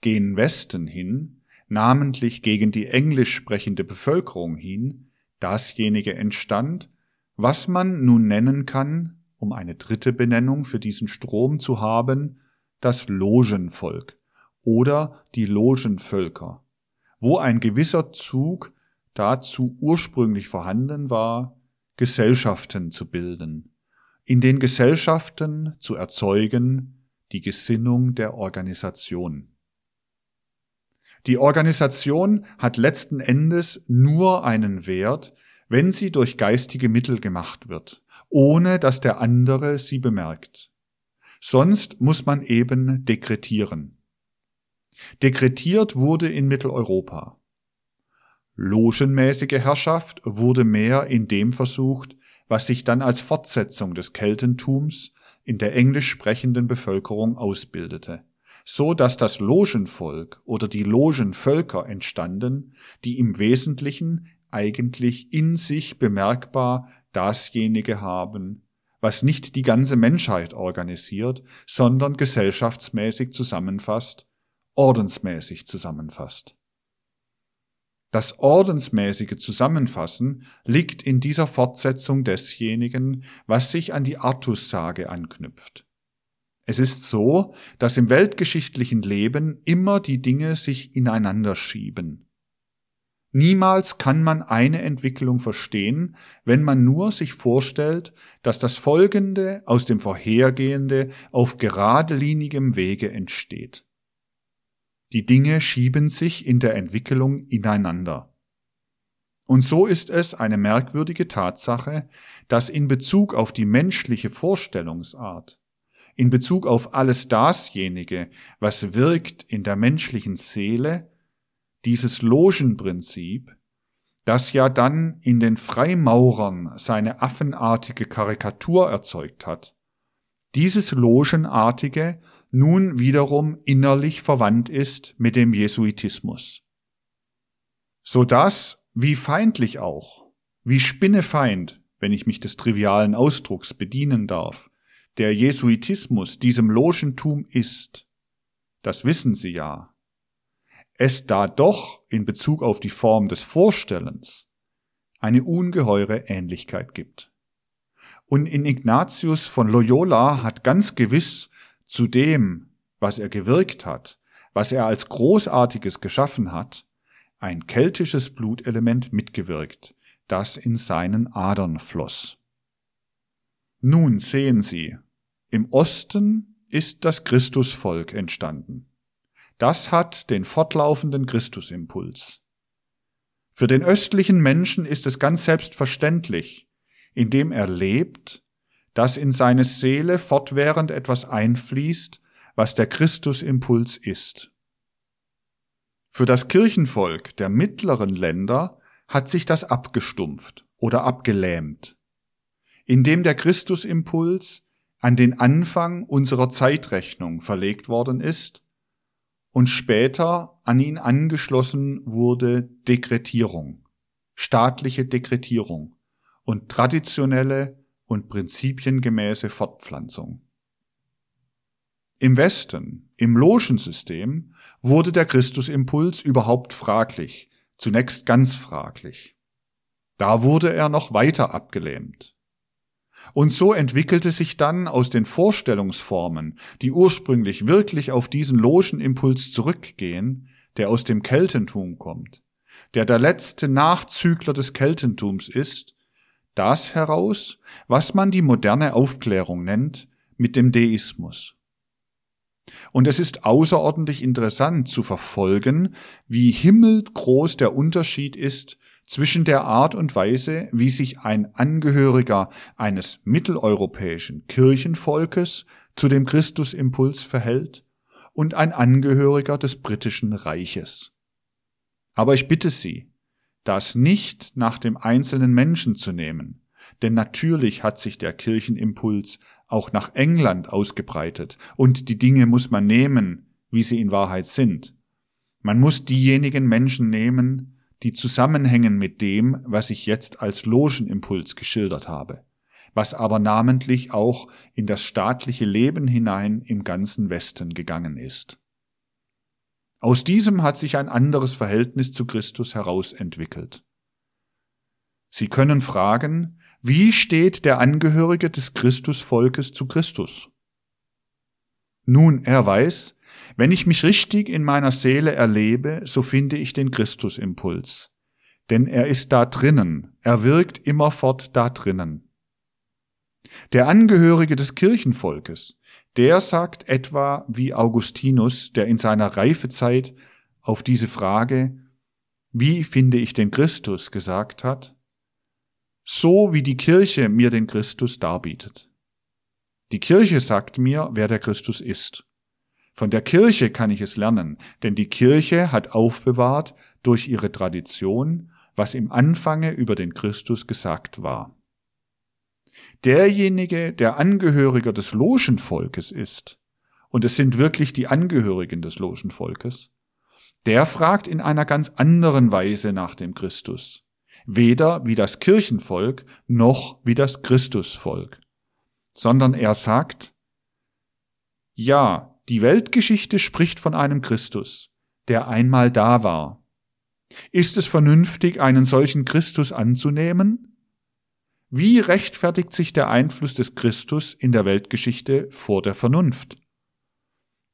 gen Westen hin, namentlich gegen die englisch sprechende Bevölkerung hin, dasjenige entstand, was man nun nennen kann, um eine dritte Benennung für diesen Strom zu haben, das Logenvolk oder die Logenvölker, wo ein gewisser Zug dazu ursprünglich vorhanden war, Gesellschaften zu bilden, in den Gesellschaften zu erzeugen die Gesinnung der Organisation. Die Organisation hat letzten Endes nur einen Wert, wenn sie durch geistige Mittel gemacht wird, ohne dass der andere sie bemerkt. Sonst muss man eben dekretieren. Dekretiert wurde in Mitteleuropa. Logenmäßige Herrschaft wurde mehr in dem versucht, was sich dann als Fortsetzung des Keltentums in der englisch sprechenden Bevölkerung ausbildete, so dass das Logenvolk oder die Logenvölker entstanden, die im Wesentlichen eigentlich in sich bemerkbar dasjenige haben, was nicht die ganze Menschheit organisiert, sondern gesellschaftsmäßig zusammenfasst, ordensmäßig zusammenfasst. Das ordensmäßige Zusammenfassen liegt in dieser Fortsetzung desjenigen, was sich an die Artussage anknüpft. Es ist so, dass im weltgeschichtlichen Leben immer die Dinge sich ineinander schieben. Niemals kann man eine Entwicklung verstehen, wenn man nur sich vorstellt, dass das Folgende aus dem Vorhergehende auf geradelinigem Wege entsteht. Die Dinge schieben sich in der Entwicklung ineinander. Und so ist es eine merkwürdige Tatsache, dass in Bezug auf die menschliche Vorstellungsart, in Bezug auf alles dasjenige, was wirkt in der menschlichen Seele, dieses Logenprinzip, das ja dann in den Freimaurern seine affenartige Karikatur erzeugt hat, dieses Logenartige nun wiederum innerlich verwandt ist mit dem Jesuitismus. So dass, wie feindlich auch, wie spinnefeind, wenn ich mich des trivialen Ausdrucks bedienen darf, der Jesuitismus diesem Logentum ist, das wissen Sie ja, es da doch in Bezug auf die Form des Vorstellens eine ungeheure Ähnlichkeit gibt. Und in Ignatius von Loyola hat ganz gewiss zu dem, was er gewirkt hat, was er als Großartiges geschaffen hat, ein keltisches Blutelement mitgewirkt, das in seinen Adern floss. Nun sehen Sie, im Osten ist das Christusvolk entstanden. Das hat den fortlaufenden Christusimpuls. Für den östlichen Menschen ist es ganz selbstverständlich, indem er lebt, dass in seine Seele fortwährend etwas einfließt, was der Christusimpuls ist. Für das Kirchenvolk der mittleren Länder hat sich das abgestumpft oder abgelähmt, indem der Christusimpuls an den Anfang unserer Zeitrechnung verlegt worden ist und später an ihn angeschlossen wurde Dekretierung, staatliche Dekretierung und traditionelle und prinzipiengemäße Fortpflanzung. Im Westen, im Logenssystem, wurde der Christusimpuls überhaupt fraglich, zunächst ganz fraglich. Da wurde er noch weiter abgelähmt. Und so entwickelte sich dann aus den Vorstellungsformen, die ursprünglich wirklich auf diesen Logenimpuls zurückgehen, der aus dem Keltentum kommt, der der letzte Nachzügler des Keltentums ist, das heraus, was man die moderne Aufklärung nennt, mit dem Deismus. Und es ist außerordentlich interessant zu verfolgen, wie himmelgroß der Unterschied ist zwischen der Art und Weise, wie sich ein Angehöriger eines mitteleuropäischen Kirchenvolkes zu dem Christusimpuls verhält und ein Angehöriger des britischen Reiches. Aber ich bitte Sie, das nicht nach dem einzelnen Menschen zu nehmen, denn natürlich hat sich der Kirchenimpuls auch nach England ausgebreitet, und die Dinge muss man nehmen, wie sie in Wahrheit sind. Man muss diejenigen Menschen nehmen, die zusammenhängen mit dem, was ich jetzt als Logenimpuls geschildert habe, was aber namentlich auch in das staatliche Leben hinein im ganzen Westen gegangen ist. Aus diesem hat sich ein anderes Verhältnis zu Christus herausentwickelt. Sie können fragen, wie steht der Angehörige des Christusvolkes zu Christus? Nun, er weiß, wenn ich mich richtig in meiner Seele erlebe, so finde ich den Christusimpuls. Denn er ist da drinnen, er wirkt immerfort da drinnen. Der Angehörige des Kirchenvolkes, der sagt etwa wie Augustinus, der in seiner Reifezeit auf diese Frage, wie finde ich den Christus, gesagt hat, so wie die Kirche mir den Christus darbietet. Die Kirche sagt mir, wer der Christus ist. Von der Kirche kann ich es lernen, denn die Kirche hat aufbewahrt durch ihre Tradition, was im Anfange über den Christus gesagt war. Derjenige, der Angehöriger des Logenvolkes ist, und es sind wirklich die Angehörigen des Logenvolkes, der fragt in einer ganz anderen Weise nach dem Christus weder wie das Kirchenvolk noch wie das Christusvolk, sondern er sagt, ja, die Weltgeschichte spricht von einem Christus, der einmal da war. Ist es vernünftig, einen solchen Christus anzunehmen? Wie rechtfertigt sich der Einfluss des Christus in der Weltgeschichte vor der Vernunft?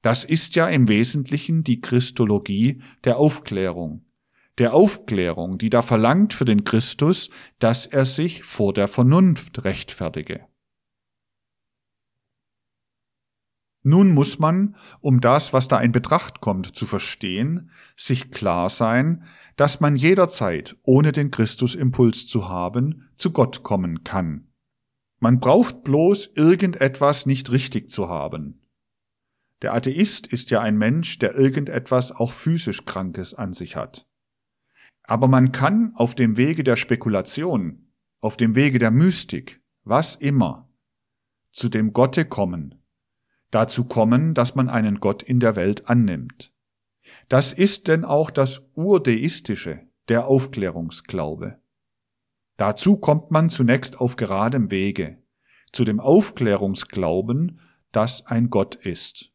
Das ist ja im Wesentlichen die Christologie der Aufklärung der Aufklärung, die da verlangt für den Christus, dass er sich vor der Vernunft rechtfertige. Nun muss man, um das, was da in Betracht kommt, zu verstehen, sich klar sein, dass man jederzeit, ohne den Christusimpuls zu haben, zu Gott kommen kann. Man braucht bloß irgendetwas nicht richtig zu haben. Der Atheist ist ja ein Mensch, der irgendetwas auch physisch Krankes an sich hat. Aber man kann auf dem Wege der Spekulation, auf dem Wege der Mystik, was immer, zu dem Gotte kommen, dazu kommen, dass man einen Gott in der Welt annimmt. Das ist denn auch das Urdeistische, der Aufklärungsglaube. Dazu kommt man zunächst auf geradem Wege, zu dem Aufklärungsglauben, dass ein Gott ist.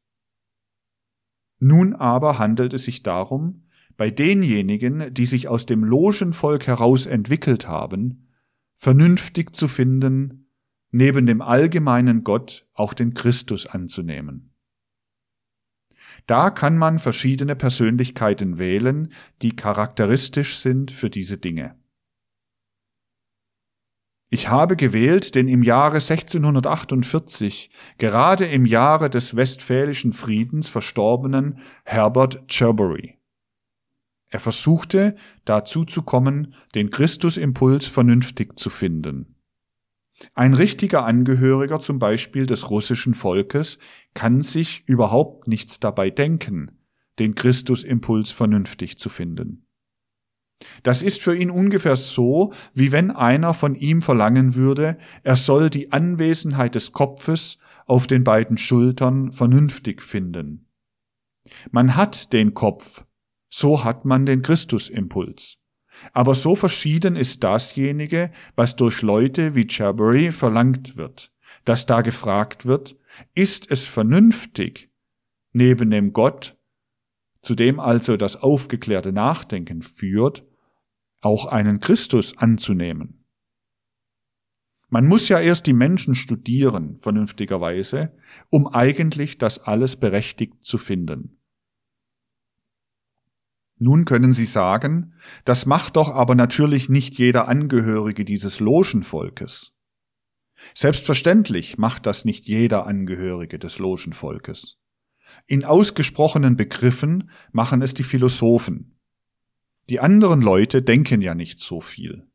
Nun aber handelt es sich darum, bei denjenigen, die sich aus dem Logenvolk heraus entwickelt haben, vernünftig zu finden, neben dem allgemeinen Gott auch den Christus anzunehmen. Da kann man verschiedene Persönlichkeiten wählen, die charakteristisch sind für diese Dinge. Ich habe gewählt den im Jahre 1648, gerade im Jahre des Westfälischen Friedens verstorbenen Herbert Cherbury. Er versuchte dazu zu kommen, den Christusimpuls vernünftig zu finden. Ein richtiger Angehöriger zum Beispiel des russischen Volkes kann sich überhaupt nichts dabei denken, den Christusimpuls vernünftig zu finden. Das ist für ihn ungefähr so, wie wenn einer von ihm verlangen würde, er soll die Anwesenheit des Kopfes auf den beiden Schultern vernünftig finden. Man hat den Kopf, so hat man den Christusimpuls. Aber so verschieden ist dasjenige, was durch Leute wie Chabry verlangt wird, dass da gefragt wird, ist es vernünftig, neben dem Gott, zu dem also das aufgeklärte Nachdenken führt, auch einen Christus anzunehmen. Man muss ja erst die Menschen studieren, vernünftigerweise, um eigentlich das alles berechtigt zu finden. Nun können Sie sagen, das macht doch aber natürlich nicht jeder Angehörige dieses Logenvolkes. Selbstverständlich macht das nicht jeder Angehörige des Logenvolkes. In ausgesprochenen Begriffen machen es die Philosophen. Die anderen Leute denken ja nicht so viel.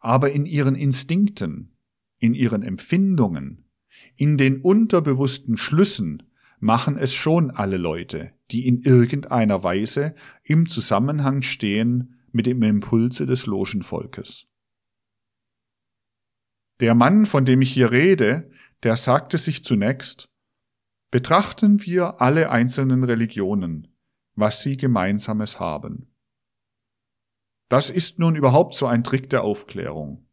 Aber in ihren Instinkten, in ihren Empfindungen, in den unterbewussten Schlüssen machen es schon alle Leute, die in irgendeiner Weise im Zusammenhang stehen mit dem Impulse des Logenvolkes. Der Mann, von dem ich hier rede, der sagte sich zunächst, betrachten wir alle einzelnen Religionen, was sie gemeinsames haben. Das ist nun überhaupt so ein Trick der Aufklärung.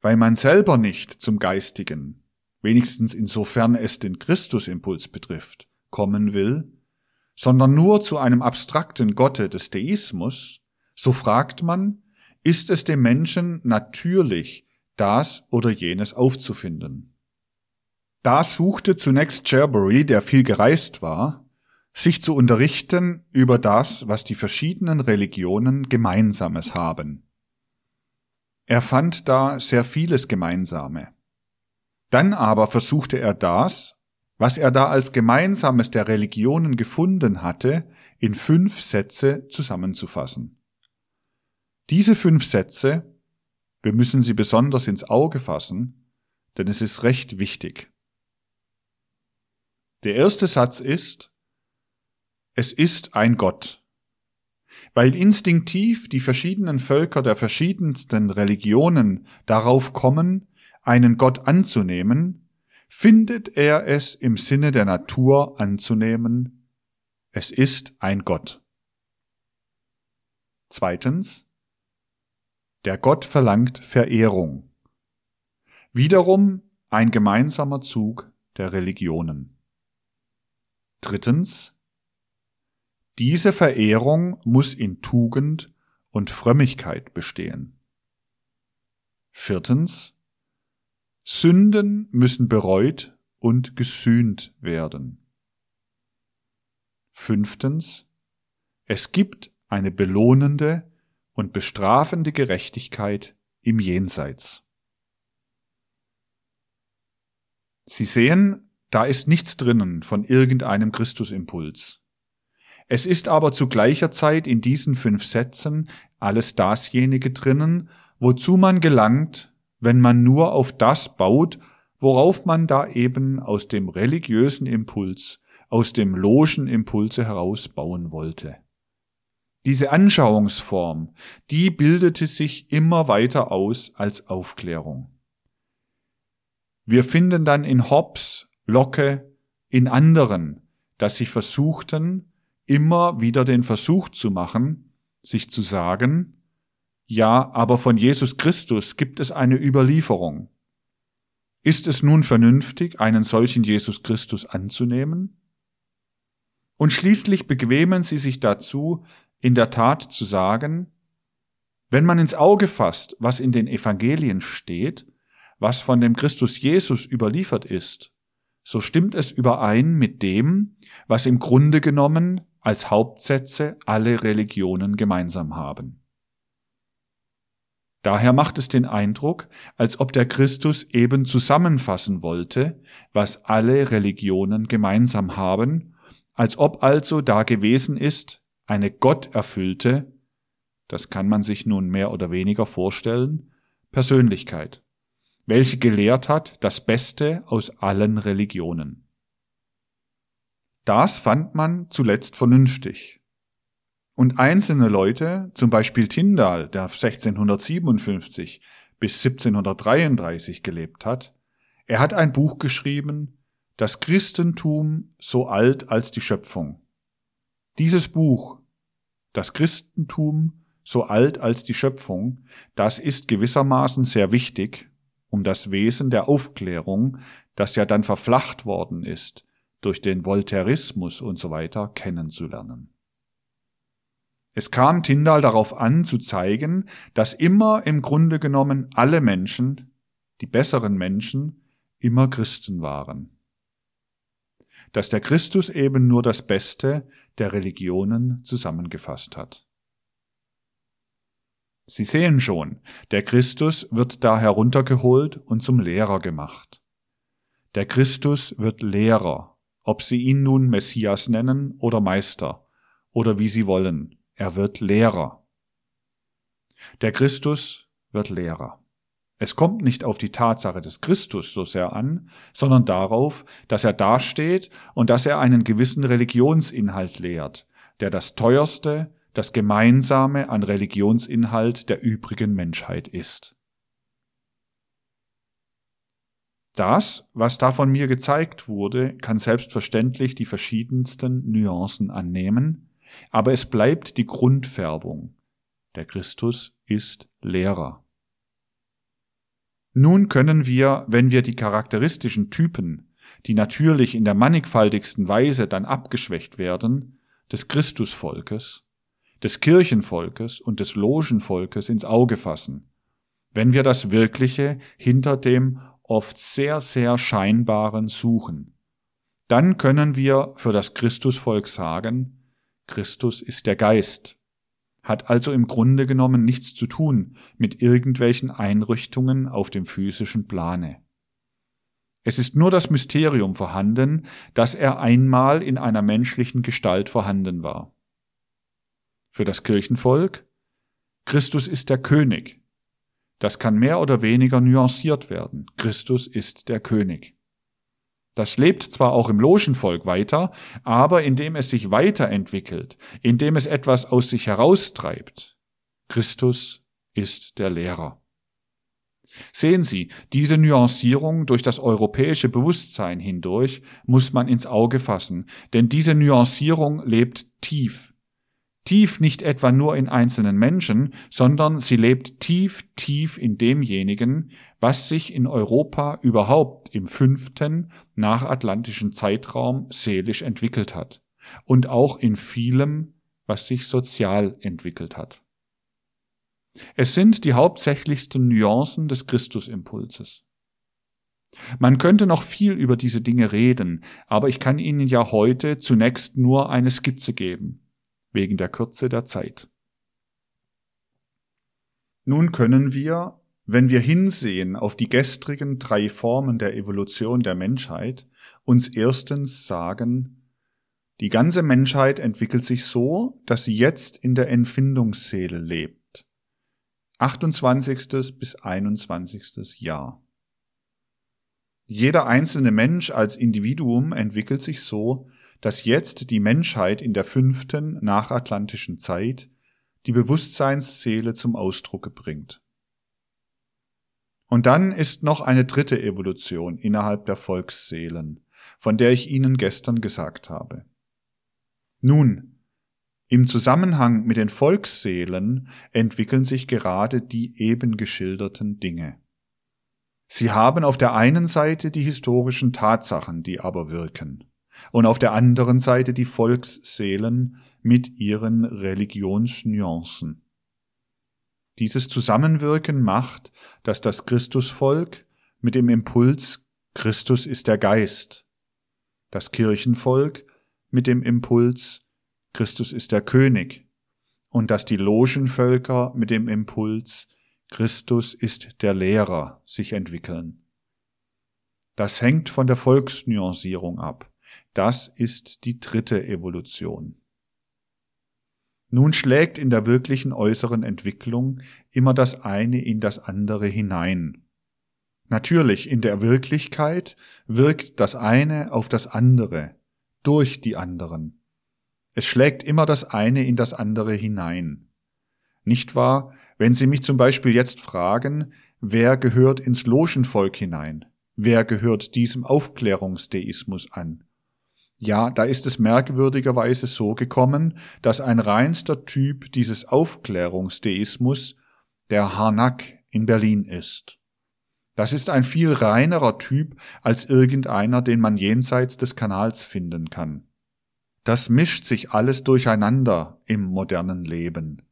Weil man selber nicht zum Geistigen, wenigstens insofern es den Christusimpuls betrifft, kommen will, sondern nur zu einem abstrakten Gotte des Deismus, so fragt man, ist es dem Menschen natürlich, das oder jenes aufzufinden. Da suchte zunächst Cherbury, der viel gereist war, sich zu unterrichten über das, was die verschiedenen Religionen Gemeinsames haben. Er fand da sehr vieles Gemeinsame. Dann aber versuchte er das, was er da als Gemeinsames der Religionen gefunden hatte, in fünf Sätze zusammenzufassen. Diese fünf Sätze, wir müssen sie besonders ins Auge fassen, denn es ist recht wichtig. Der erste Satz ist, es ist ein Gott. Weil instinktiv die verschiedenen Völker der verschiedensten Religionen darauf kommen, einen Gott anzunehmen, findet er es im Sinne der Natur anzunehmen, es ist ein Gott. Zweitens, der Gott verlangt Verehrung. Wiederum ein gemeinsamer Zug der Religionen. Drittens. Diese Verehrung muss in Tugend und Frömmigkeit bestehen. Viertens. Sünden müssen bereut und gesühnt werden. Fünftens. Es gibt eine belohnende und bestrafende Gerechtigkeit im Jenseits. Sie sehen, da ist nichts drinnen von irgendeinem Christusimpuls. Es ist aber zu gleicher Zeit in diesen fünf Sätzen alles dasjenige drinnen, wozu man gelangt, wenn man nur auf das baut, worauf man da eben aus dem religiösen Impuls, aus dem logen Impulse heraus bauen wollte. Diese Anschauungsform, die bildete sich immer weiter aus als Aufklärung. Wir finden dann in Hobbes Locke in anderen, dass sie versuchten, immer wieder den Versuch zu machen, sich zu sagen, ja, aber von Jesus Christus gibt es eine Überlieferung. Ist es nun vernünftig, einen solchen Jesus Christus anzunehmen? Und schließlich bequemen sie sich dazu, in der Tat zu sagen, wenn man ins Auge fasst, was in den Evangelien steht, was von dem Christus Jesus überliefert ist, so stimmt es überein mit dem, was im Grunde genommen als Hauptsätze alle Religionen gemeinsam haben. Daher macht es den Eindruck, als ob der Christus eben zusammenfassen wollte, was alle Religionen gemeinsam haben, als ob also da gewesen ist eine gotterfüllte, das kann man sich nun mehr oder weniger vorstellen, Persönlichkeit welche gelehrt hat das Beste aus allen Religionen. Das fand man zuletzt vernünftig. Und einzelne Leute, zum Beispiel Tyndall, der 1657 bis 1733 gelebt hat, er hat ein Buch geschrieben, Das Christentum so alt als die Schöpfung. Dieses Buch, Das Christentum so alt als die Schöpfung, das ist gewissermaßen sehr wichtig, um das Wesen der Aufklärung, das ja dann verflacht worden ist durch den Voltairismus und so weiter, kennenzulernen. Es kam Tyndall darauf an, zu zeigen, dass immer im Grunde genommen alle Menschen, die besseren Menschen, immer Christen waren. Dass der Christus eben nur das Beste, der Religionen zusammengefasst hat. Sie sehen schon, der Christus wird da heruntergeholt und zum Lehrer gemacht. Der Christus wird Lehrer, ob Sie ihn nun Messias nennen oder Meister, oder wie Sie wollen, er wird Lehrer. Der Christus wird Lehrer. Es kommt nicht auf die Tatsache des Christus so sehr an, sondern darauf, dass er dasteht und dass er einen gewissen Religionsinhalt lehrt, der das teuerste, das Gemeinsame an Religionsinhalt der übrigen Menschheit ist. Das, was da von mir gezeigt wurde, kann selbstverständlich die verschiedensten Nuancen annehmen, aber es bleibt die Grundfärbung. Der Christus ist Lehrer. Nun können wir, wenn wir die charakteristischen Typen, die natürlich in der mannigfaltigsten Weise dann abgeschwächt werden, des Christusvolkes, des Kirchenvolkes und des Logenvolkes ins Auge fassen, wenn wir das Wirkliche hinter dem oft sehr, sehr Scheinbaren suchen. Dann können wir für das Christusvolk sagen, Christus ist der Geist, hat also im Grunde genommen nichts zu tun mit irgendwelchen Einrichtungen auf dem physischen Plane. Es ist nur das Mysterium vorhanden, dass er einmal in einer menschlichen Gestalt vorhanden war für das Kirchenvolk, Christus ist der König. Das kann mehr oder weniger nuanciert werden. Christus ist der König. Das lebt zwar auch im Logenvolk weiter, aber indem es sich weiterentwickelt, indem es etwas aus sich heraustreibt. Christus ist der Lehrer. Sehen Sie, diese Nuancierung durch das europäische Bewusstsein hindurch muss man ins Auge fassen, denn diese Nuancierung lebt tief tief nicht etwa nur in einzelnen Menschen, sondern sie lebt tief, tief in demjenigen, was sich in Europa überhaupt im fünften nachatlantischen Zeitraum seelisch entwickelt hat und auch in vielem, was sich sozial entwickelt hat. Es sind die hauptsächlichsten Nuancen des Christusimpulses. Man könnte noch viel über diese Dinge reden, aber ich kann Ihnen ja heute zunächst nur eine Skizze geben wegen der Kürze der Zeit. Nun können wir, wenn wir hinsehen auf die gestrigen drei Formen der Evolution der Menschheit, uns erstens sagen, die ganze Menschheit entwickelt sich so, dass sie jetzt in der Empfindungsseele lebt. 28. bis 21. Jahr. Jeder einzelne Mensch als Individuum entwickelt sich so, dass jetzt die Menschheit in der fünften nachatlantischen Zeit die Bewusstseinsseele zum Ausdrucke bringt. Und dann ist noch eine dritte Evolution innerhalb der Volksseelen, von der ich Ihnen gestern gesagt habe. Nun, im Zusammenhang mit den Volksseelen entwickeln sich gerade die eben geschilderten Dinge. Sie haben auf der einen Seite die historischen Tatsachen, die aber wirken und auf der anderen Seite die Volksseelen mit ihren Religionsnuancen. Dieses Zusammenwirken macht, dass das Christusvolk mit dem Impuls Christus ist der Geist, das Kirchenvolk mit dem Impuls Christus ist der König und dass die Logenvölker mit dem Impuls Christus ist der Lehrer sich entwickeln. Das hängt von der Volksnuancierung ab. Das ist die dritte Evolution. Nun schlägt in der wirklichen äußeren Entwicklung immer das eine in das andere hinein. Natürlich, in der Wirklichkeit wirkt das eine auf das andere, durch die anderen. Es schlägt immer das eine in das andere hinein. Nicht wahr, wenn Sie mich zum Beispiel jetzt fragen, wer gehört ins Logenvolk hinein? Wer gehört diesem Aufklärungsdeismus an? Ja, da ist es merkwürdigerweise so gekommen, dass ein reinster Typ dieses Aufklärungsdeismus der Harnack in Berlin ist. Das ist ein viel reinerer Typ als irgendeiner, den man jenseits des Kanals finden kann. Das mischt sich alles durcheinander im modernen Leben.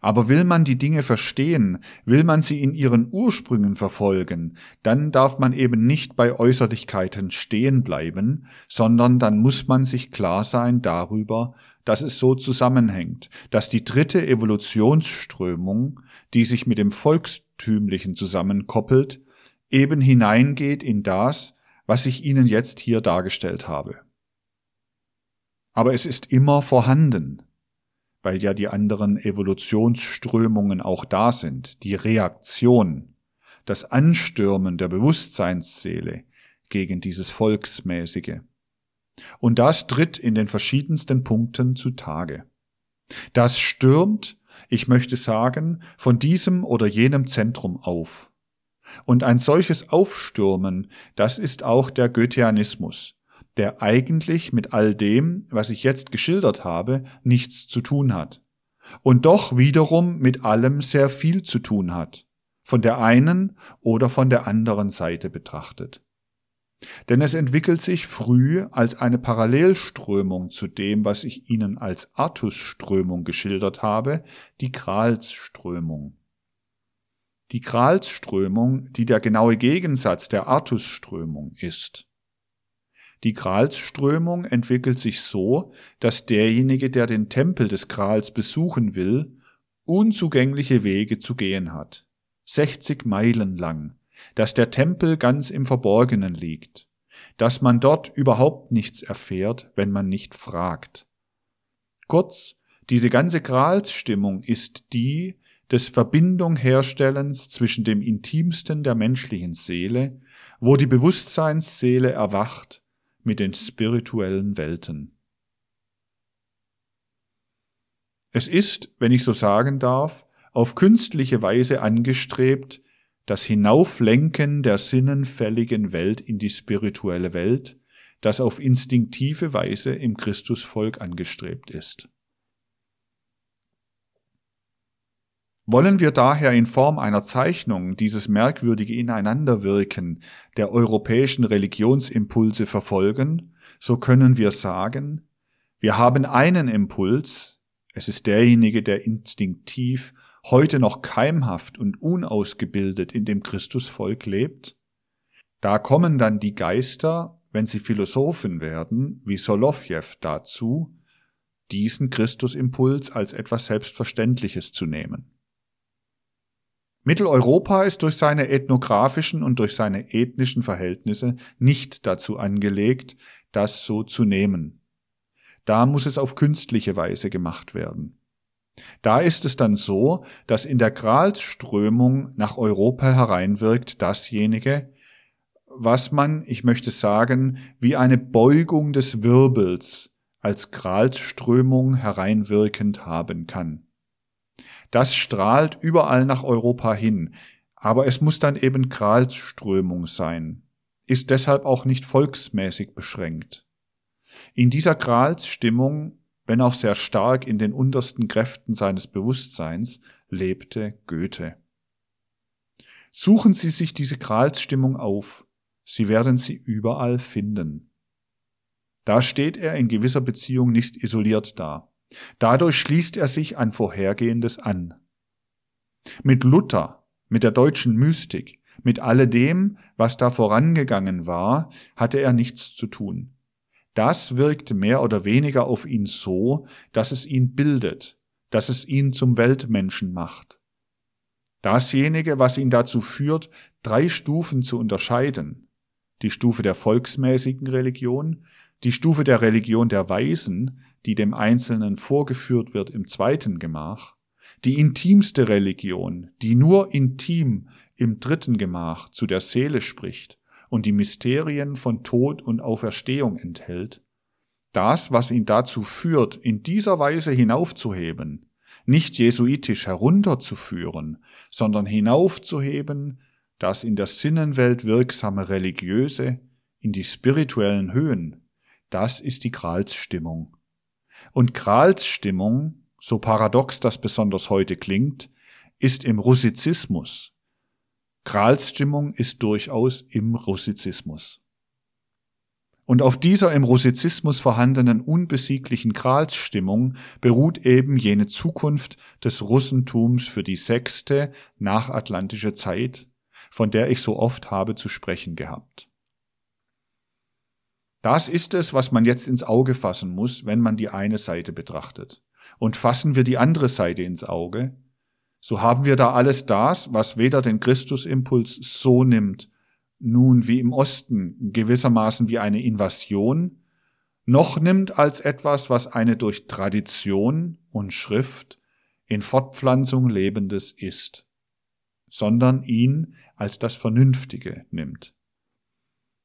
Aber will man die Dinge verstehen, will man sie in ihren Ursprüngen verfolgen, dann darf man eben nicht bei Äußerlichkeiten stehen bleiben, sondern dann muss man sich klar sein darüber, dass es so zusammenhängt, dass die dritte Evolutionsströmung, die sich mit dem Volkstümlichen zusammenkoppelt, eben hineingeht in das, was ich Ihnen jetzt hier dargestellt habe. Aber es ist immer vorhanden, weil ja die anderen Evolutionsströmungen auch da sind, die Reaktion, das Anstürmen der Bewusstseinsseele gegen dieses Volksmäßige. Und das tritt in den verschiedensten Punkten zutage. Das stürmt, ich möchte sagen, von diesem oder jenem Zentrum auf. Und ein solches Aufstürmen, das ist auch der Goetheanismus, der eigentlich mit all dem, was ich jetzt geschildert habe, nichts zu tun hat. Und doch wiederum mit allem sehr viel zu tun hat, von der einen oder von der anderen Seite betrachtet. Denn es entwickelt sich früh als eine Parallelströmung zu dem, was ich Ihnen als Artusströmung geschildert habe, die Gralsströmung. Die Gralsströmung, die der genaue Gegensatz der Artusströmung ist. Die Gralsströmung entwickelt sich so, dass derjenige, der den Tempel des Grals besuchen will, unzugängliche Wege zu gehen hat. 60 Meilen lang, dass der Tempel ganz im Verborgenen liegt, dass man dort überhaupt nichts erfährt, wenn man nicht fragt. Kurz, diese ganze Gralsstimmung ist die des Verbindung herstellens zwischen dem intimsten der menschlichen Seele, wo die Bewusstseinsseele erwacht, mit den spirituellen Welten. Es ist, wenn ich so sagen darf, auf künstliche Weise angestrebt, das Hinauflenken der sinnenfälligen Welt in die spirituelle Welt, das auf instinktive Weise im Christusvolk angestrebt ist. Wollen wir daher in Form einer Zeichnung dieses merkwürdige Ineinanderwirken der europäischen Religionsimpulse verfolgen, so können wir sagen, wir haben einen Impuls, es ist derjenige, der instinktiv heute noch keimhaft und unausgebildet in dem Christusvolk lebt? Da kommen dann die Geister, wenn sie Philosophen werden, wie Solowjew dazu, diesen Christusimpuls als etwas Selbstverständliches zu nehmen. Mitteleuropa ist durch seine ethnografischen und durch seine ethnischen Verhältnisse nicht dazu angelegt, das so zu nehmen. Da muss es auf künstliche Weise gemacht werden. Da ist es dann so, dass in der Gralsströmung nach Europa hereinwirkt dasjenige, was man, ich möchte sagen, wie eine Beugung des Wirbels als Gralsströmung hereinwirkend haben kann. Das strahlt überall nach Europa hin, aber es muss dann eben Gralsströmung sein, ist deshalb auch nicht volksmäßig beschränkt. In dieser Gralsstimmung wenn auch sehr stark in den untersten Kräften seines Bewusstseins, lebte Goethe. Suchen Sie sich diese Gralsstimmung auf, Sie werden sie überall finden. Da steht er in gewisser Beziehung nicht isoliert da. Dadurch schließt er sich an Vorhergehendes an. Mit Luther, mit der deutschen Mystik, mit alledem, was da vorangegangen war, hatte er nichts zu tun. Das wirkt mehr oder weniger auf ihn so, dass es ihn bildet, dass es ihn zum Weltmenschen macht. Dasjenige, was ihn dazu führt, drei Stufen zu unterscheiden, die Stufe der volksmäßigen Religion, die Stufe der Religion der Weisen, die dem Einzelnen vorgeführt wird im zweiten Gemach, die intimste Religion, die nur intim im dritten Gemach zu der Seele spricht, und die Mysterien von Tod und Auferstehung enthält, das, was ihn dazu führt, in dieser Weise hinaufzuheben, nicht jesuitisch herunterzuführen, sondern hinaufzuheben, das in der Sinnenwelt wirksame religiöse in die spirituellen Höhen, das ist die Gralsstimmung. Und Gralsstimmung, so paradox das besonders heute klingt, ist im Russizismus, Gralsstimmung ist durchaus im Russizismus. Und auf dieser im Russizismus vorhandenen unbesieglichen Gralsstimmung beruht eben jene Zukunft des Russentums für die sechste nachatlantische Zeit, von der ich so oft habe zu sprechen gehabt. Das ist es, was man jetzt ins Auge fassen muss, wenn man die eine Seite betrachtet. Und fassen wir die andere Seite ins Auge, so haben wir da alles das, was weder den Christusimpuls so nimmt, nun wie im Osten gewissermaßen wie eine Invasion, noch nimmt als etwas, was eine durch Tradition und Schrift in Fortpflanzung lebendes ist, sondern ihn als das Vernünftige nimmt.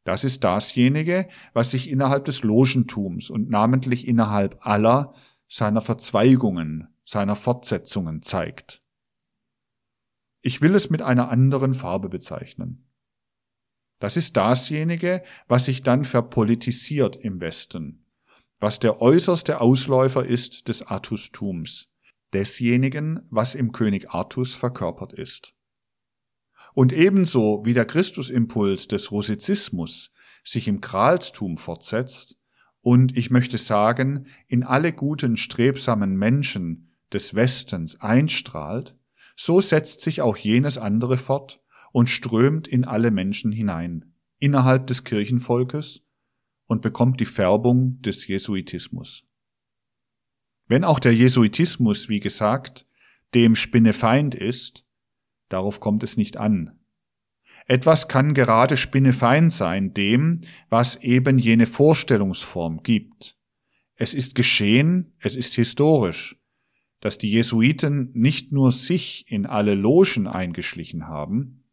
Das ist dasjenige, was sich innerhalb des Logentums und namentlich innerhalb aller seiner Verzweigungen, seiner Fortsetzungen zeigt. Ich will es mit einer anderen Farbe bezeichnen. Das ist dasjenige, was sich dann verpolitisiert im Westen, was der äußerste Ausläufer ist des Artustums, desjenigen, was im König Artus verkörpert ist. Und ebenso wie der Christusimpuls des Russizismus sich im Kralstum fortsetzt und ich möchte sagen, in alle guten, strebsamen Menschen des Westens einstrahlt, so setzt sich auch jenes andere fort und strömt in alle Menschen hinein, innerhalb des Kirchenvolkes und bekommt die Färbung des Jesuitismus. Wenn auch der Jesuitismus, wie gesagt, dem Spinnefeind ist, darauf kommt es nicht an. Etwas kann gerade Spinnefeind sein dem, was eben jene Vorstellungsform gibt. Es ist geschehen, es ist historisch, dass die Jesuiten nicht nur sich in alle Logen eingeschlichen haben,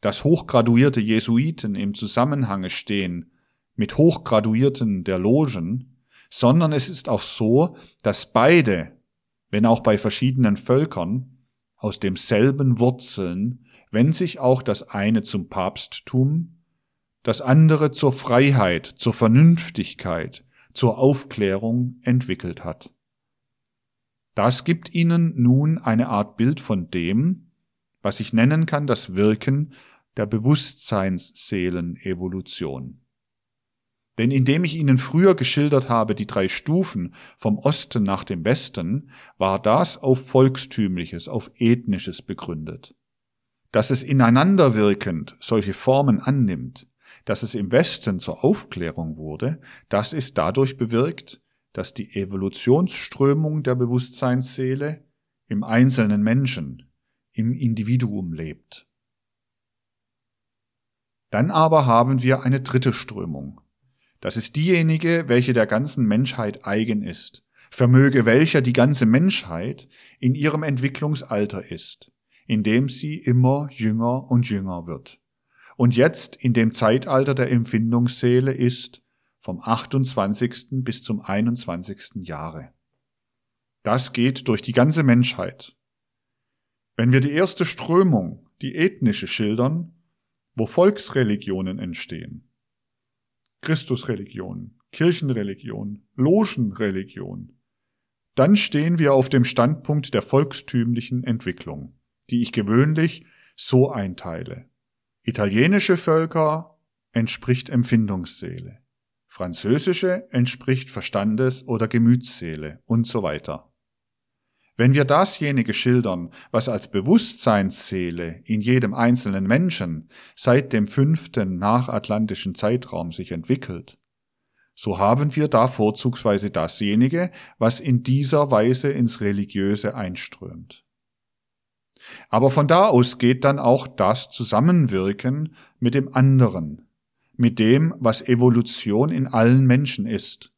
dass hochgraduierte Jesuiten im Zusammenhange stehen mit Hochgraduierten der Logen, sondern es ist auch so, dass beide, wenn auch bei verschiedenen Völkern, aus demselben Wurzeln, wenn sich auch das eine zum Papsttum, das andere zur Freiheit, zur Vernünftigkeit, zur Aufklärung entwickelt hat. Das gibt ihnen nun eine Art Bild von dem, was ich nennen kann das Wirken der Bewusstseinsseelenevolution. Denn indem ich Ihnen früher geschildert habe die drei Stufen vom Osten nach dem Westen, war das auf Volkstümliches, auf Ethnisches begründet. Dass es ineinanderwirkend solche Formen annimmt, dass es im Westen zur Aufklärung wurde, das ist dadurch bewirkt, dass die Evolutionsströmung der Bewusstseinsseele im einzelnen Menschen, im Individuum lebt. Dann aber haben wir eine dritte Strömung. Das ist diejenige, welche der ganzen Menschheit eigen ist, vermöge welcher die ganze Menschheit in ihrem Entwicklungsalter ist, indem sie immer jünger und jünger wird. Und jetzt in dem Zeitalter der Empfindungsseele ist, vom 28. bis zum 21. Jahre. Das geht durch die ganze Menschheit. Wenn wir die erste Strömung, die ethnische, schildern, wo Volksreligionen entstehen, Christusreligion, Kirchenreligion, Logenreligion, dann stehen wir auf dem Standpunkt der volkstümlichen Entwicklung, die ich gewöhnlich so einteile. Italienische Völker entspricht Empfindungsseele. Französische entspricht Verstandes- oder Gemütsseele und so weiter. Wenn wir dasjenige schildern, was als Bewusstseinsseele in jedem einzelnen Menschen seit dem fünften nachatlantischen Zeitraum sich entwickelt, so haben wir da vorzugsweise dasjenige, was in dieser Weise ins Religiöse einströmt. Aber von da aus geht dann auch das Zusammenwirken mit dem anderen, mit dem, was Evolution in allen Menschen ist.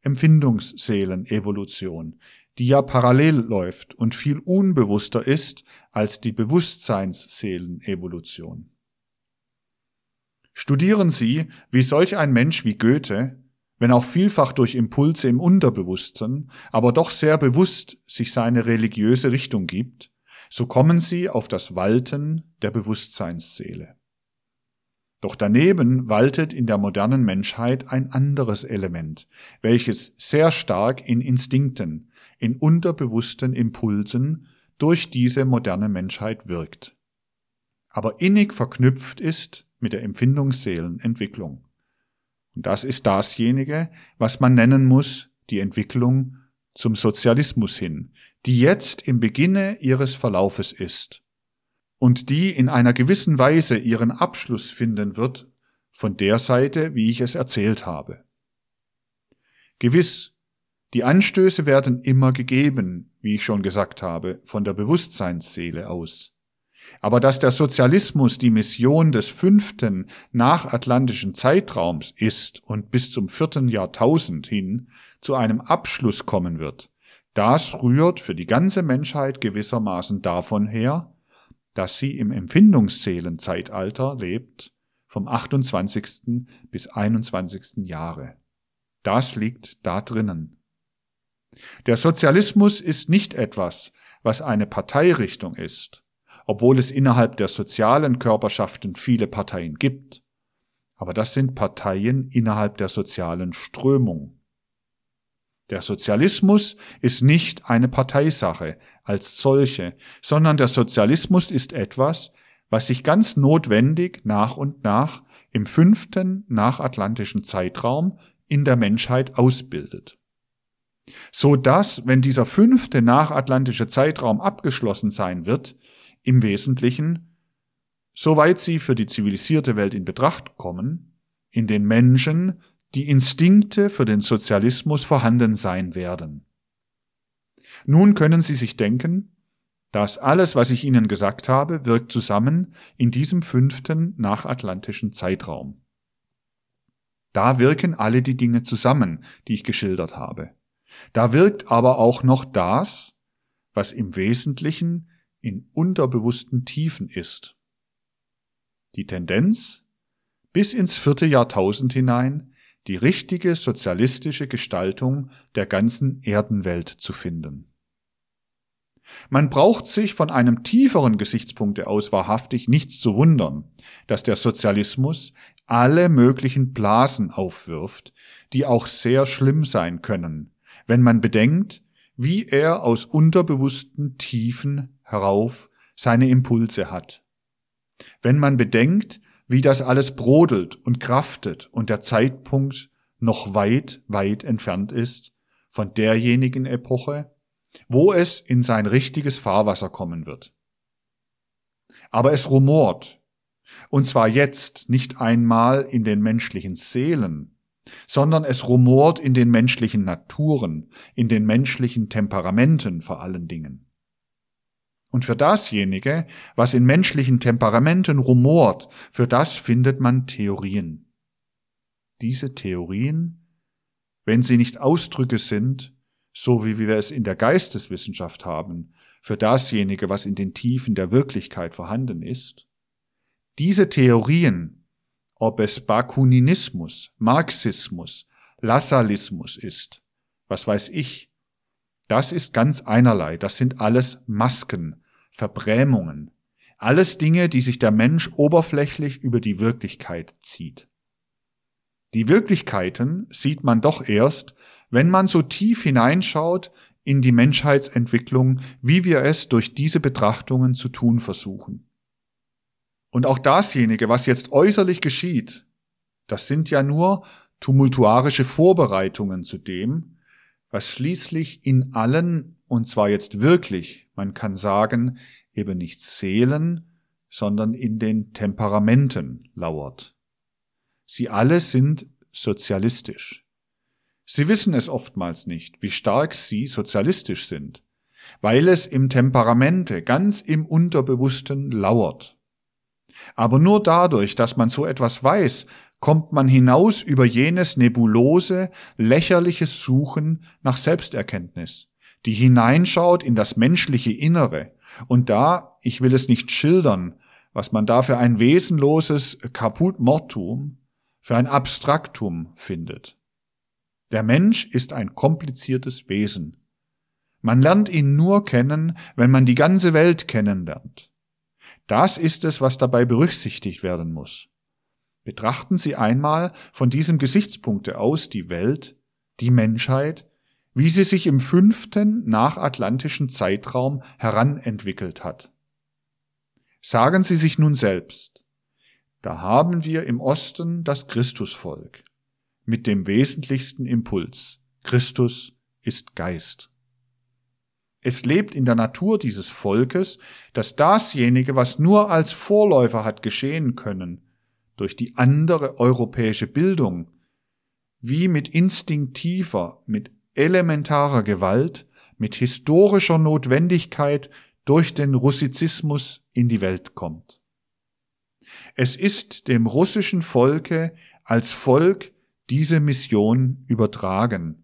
Empfindungsseelenevolution, die ja parallel läuft und viel unbewusster ist als die Bewusstseinsseelenevolution. Studieren Sie, wie solch ein Mensch wie Goethe, wenn auch vielfach durch Impulse im Unterbewussten, aber doch sehr bewusst sich seine religiöse Richtung gibt, so kommen Sie auf das Walten der Bewusstseinsseele. Doch daneben waltet in der modernen Menschheit ein anderes Element, welches sehr stark in Instinkten, in unterbewussten Impulsen durch diese moderne Menschheit wirkt, aber innig verknüpft ist mit der Empfindungsseelenentwicklung. Und das ist dasjenige, was man nennen muss, die Entwicklung zum Sozialismus hin, die jetzt im Beginne ihres Verlaufes ist und die in einer gewissen Weise ihren Abschluss finden wird von der Seite, wie ich es erzählt habe. Gewiss, die Anstöße werden immer gegeben, wie ich schon gesagt habe, von der Bewusstseinsseele aus. Aber dass der Sozialismus die Mission des fünften nachatlantischen Zeitraums ist und bis zum vierten Jahrtausend hin zu einem Abschluss kommen wird, das rührt für die ganze Menschheit gewissermaßen davon her, dass sie im Empfindungsseelenzeitalter lebt, vom 28. bis 21. Jahre. Das liegt da drinnen. Der Sozialismus ist nicht etwas, was eine Parteirichtung ist, obwohl es innerhalb der sozialen Körperschaften viele Parteien gibt. Aber das sind Parteien innerhalb der sozialen Strömung. Der Sozialismus ist nicht eine Parteisache als solche, sondern der Sozialismus ist etwas, was sich ganz notwendig nach und nach im fünften nachatlantischen Zeitraum in der Menschheit ausbildet. So dass, wenn dieser fünfte nachatlantische Zeitraum abgeschlossen sein wird, im Wesentlichen, soweit sie für die zivilisierte Welt in Betracht kommen, in den Menschen die Instinkte für den Sozialismus vorhanden sein werden. Nun können Sie sich denken, dass alles, was ich Ihnen gesagt habe, wirkt zusammen in diesem fünften nachatlantischen Zeitraum. Da wirken alle die Dinge zusammen, die ich geschildert habe. Da wirkt aber auch noch das, was im Wesentlichen in unterbewussten Tiefen ist. Die Tendenz, bis ins vierte Jahrtausend hinein die richtige sozialistische Gestaltung der ganzen Erdenwelt zu finden. Man braucht sich von einem tieferen Gesichtspunkte aus wahrhaftig nichts zu wundern, dass der Sozialismus alle möglichen Blasen aufwirft, die auch sehr schlimm sein können, wenn man bedenkt, wie er aus unterbewussten Tiefen herauf seine Impulse hat. Wenn man bedenkt, wie das alles brodelt und kraftet und der Zeitpunkt noch weit, weit entfernt ist von derjenigen Epoche, wo es in sein richtiges Fahrwasser kommen wird. Aber es rumort, und zwar jetzt nicht einmal in den menschlichen Seelen, sondern es rumort in den menschlichen Naturen, in den menschlichen Temperamenten vor allen Dingen. Und für dasjenige, was in menschlichen Temperamenten rumort, für das findet man Theorien. Diese Theorien, wenn sie nicht Ausdrücke sind, so wie wir es in der Geisteswissenschaft haben, für dasjenige, was in den Tiefen der Wirklichkeit vorhanden ist, diese Theorien, ob es Bakuninismus, Marxismus, Lassallismus ist, was weiß ich, das ist ganz einerlei, das sind alles Masken, Verbrämungen, alles Dinge, die sich der Mensch oberflächlich über die Wirklichkeit zieht. Die Wirklichkeiten sieht man doch erst, wenn man so tief hineinschaut in die Menschheitsentwicklung, wie wir es durch diese Betrachtungen zu tun versuchen. Und auch dasjenige, was jetzt äußerlich geschieht, das sind ja nur tumultuarische Vorbereitungen zu dem, was schließlich in allen, und zwar jetzt wirklich, man kann sagen, eben nicht Seelen, sondern in den Temperamenten lauert. Sie alle sind sozialistisch. Sie wissen es oftmals nicht, wie stark sie sozialistisch sind, weil es im Temperamente ganz im Unterbewussten lauert. Aber nur dadurch, dass man so etwas weiß, kommt man hinaus über jenes nebulose, lächerliche Suchen nach Selbsterkenntnis, die hineinschaut in das menschliche Innere. Und da, ich will es nicht schildern, was man da für ein wesenloses Caput Mortum, für ein Abstraktum findet. Der Mensch ist ein kompliziertes Wesen. Man lernt ihn nur kennen, wenn man die ganze Welt kennenlernt. Das ist es, was dabei berücksichtigt werden muss. Betrachten Sie einmal von diesem Gesichtspunkte aus die Welt, die Menschheit, wie sie sich im fünften nachatlantischen Zeitraum heranentwickelt hat. Sagen Sie sich nun selbst, da haben wir im Osten das Christusvolk mit dem wesentlichsten Impuls. Christus ist Geist. Es lebt in der Natur dieses Volkes, dass dasjenige, was nur als Vorläufer hat geschehen können, durch die andere europäische Bildung, wie mit instinktiver, mit elementarer Gewalt, mit historischer Notwendigkeit durch den Russizismus in die Welt kommt. Es ist dem russischen Volke als Volk diese Mission übertragen,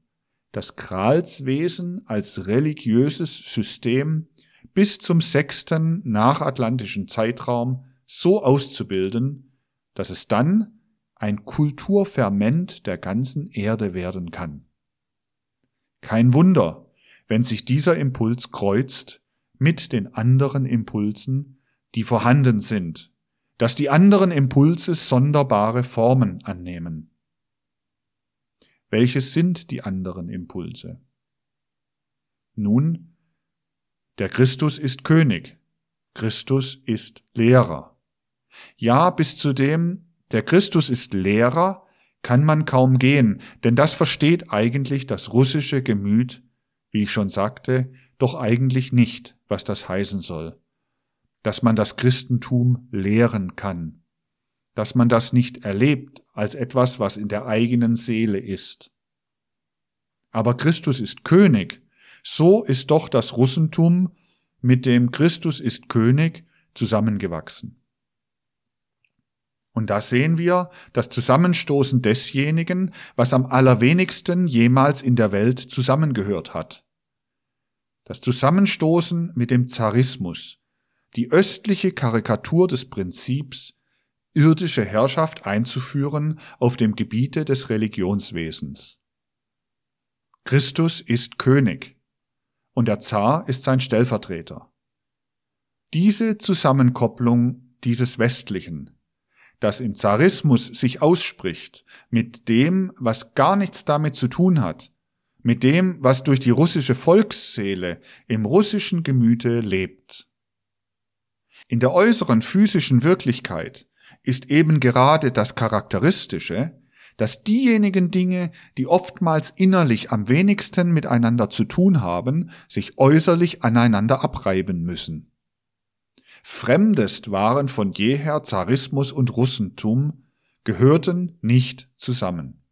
das Kralswesen als religiöses System bis zum sechsten nachatlantischen Zeitraum so auszubilden, dass es dann ein Kulturferment der ganzen Erde werden kann. Kein Wunder, wenn sich dieser Impuls kreuzt mit den anderen Impulsen, die vorhanden sind, dass die anderen Impulse sonderbare Formen annehmen. Welches sind die anderen Impulse? Nun, der Christus ist König, Christus ist Lehrer. Ja, bis zu dem, der Christus ist Lehrer, kann man kaum gehen, denn das versteht eigentlich das russische Gemüt, wie ich schon sagte, doch eigentlich nicht, was das heißen soll. Dass man das Christentum lehren kann, dass man das nicht erlebt als etwas, was in der eigenen Seele ist. Aber Christus ist König, so ist doch das Russentum mit dem Christus ist König zusammengewachsen. Und da sehen wir das Zusammenstoßen desjenigen, was am allerwenigsten jemals in der Welt zusammengehört hat. Das Zusammenstoßen mit dem Zarismus, die östliche Karikatur des Prinzips, irdische Herrschaft einzuführen auf dem Gebiete des Religionswesens. Christus ist König und der Zar ist sein Stellvertreter. Diese Zusammenkopplung dieses Westlichen, das im Zarismus sich ausspricht, mit dem, was gar nichts damit zu tun hat, mit dem, was durch die russische Volksseele im russischen Gemüte lebt. In der äußeren physischen Wirklichkeit ist eben gerade das Charakteristische, dass diejenigen Dinge, die oftmals innerlich am wenigsten miteinander zu tun haben, sich äußerlich aneinander abreiben müssen. Fremdest waren von jeher Zarismus und Russentum, gehörten nicht zusammen.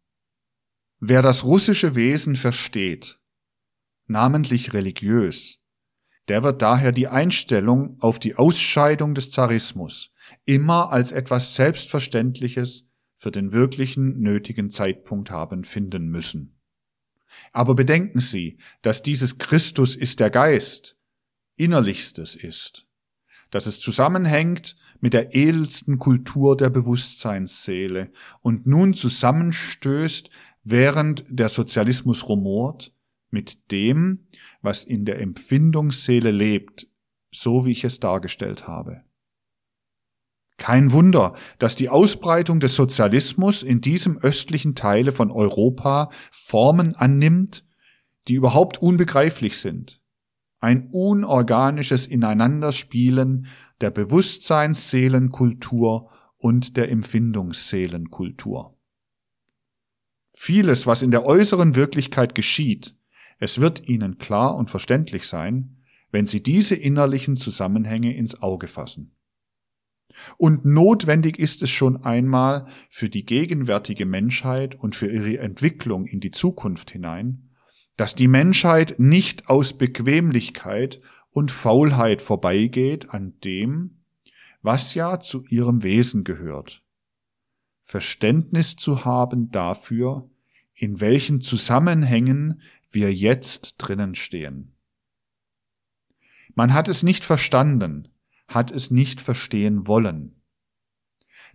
Wer das russische Wesen versteht, namentlich religiös, der wird daher die Einstellung auf die Ausscheidung des Zarismus immer als etwas Selbstverständliches für den wirklichen nötigen Zeitpunkt haben finden müssen. Aber bedenken Sie, dass dieses Christus ist der Geist, innerlichstes ist dass es zusammenhängt mit der edelsten Kultur der Bewusstseinsseele und nun zusammenstößt, während der Sozialismus rumort, mit dem, was in der Empfindungsseele lebt, so wie ich es dargestellt habe. Kein Wunder, dass die Ausbreitung des Sozialismus in diesem östlichen Teile von Europa Formen annimmt, die überhaupt unbegreiflich sind ein unorganisches Ineinanderspielen der Bewusstseinsseelenkultur und der Empfindungsseelenkultur. Vieles, was in der äußeren Wirklichkeit geschieht, es wird Ihnen klar und verständlich sein, wenn Sie diese innerlichen Zusammenhänge ins Auge fassen. Und notwendig ist es schon einmal für die gegenwärtige Menschheit und für ihre Entwicklung in die Zukunft hinein, dass die Menschheit nicht aus Bequemlichkeit und Faulheit vorbeigeht an dem, was ja zu ihrem Wesen gehört. Verständnis zu haben dafür, in welchen Zusammenhängen wir jetzt drinnen stehen. Man hat es nicht verstanden, hat es nicht verstehen wollen.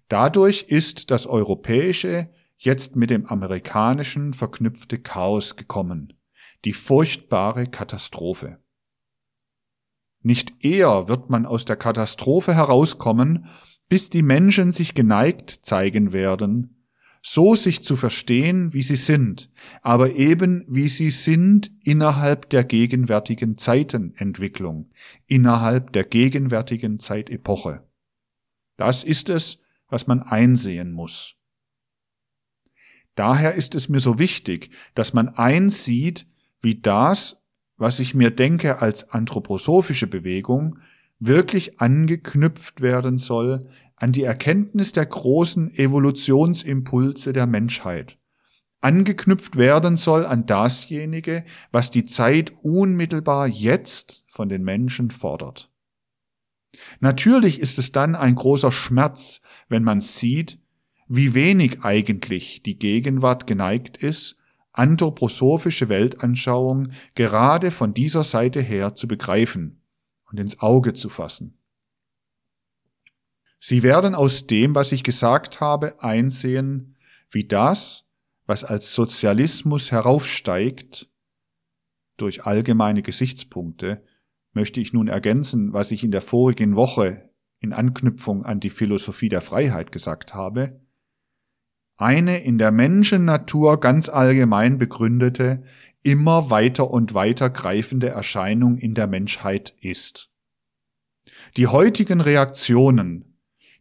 Dadurch ist das europäische jetzt mit dem amerikanischen verknüpfte Chaos gekommen die furchtbare Katastrophe. Nicht eher wird man aus der Katastrophe herauskommen, bis die Menschen sich geneigt zeigen werden, so sich zu verstehen, wie sie sind, aber eben wie sie sind innerhalb der gegenwärtigen Zeitenentwicklung, innerhalb der gegenwärtigen Zeitepoche. Das ist es, was man einsehen muss. Daher ist es mir so wichtig, dass man einsieht, wie das, was ich mir denke als anthroposophische Bewegung, wirklich angeknüpft werden soll an die Erkenntnis der großen Evolutionsimpulse der Menschheit, angeknüpft werden soll an dasjenige, was die Zeit unmittelbar jetzt von den Menschen fordert. Natürlich ist es dann ein großer Schmerz, wenn man sieht, wie wenig eigentlich die Gegenwart geneigt ist, anthroposophische Weltanschauung gerade von dieser Seite her zu begreifen und ins Auge zu fassen. Sie werden aus dem, was ich gesagt habe, einsehen, wie das, was als Sozialismus heraufsteigt, durch allgemeine Gesichtspunkte, möchte ich nun ergänzen, was ich in der vorigen Woche in Anknüpfung an die Philosophie der Freiheit gesagt habe, eine in der Menschennatur ganz allgemein begründete, immer weiter und weiter greifende Erscheinung in der Menschheit ist. Die heutigen Reaktionen,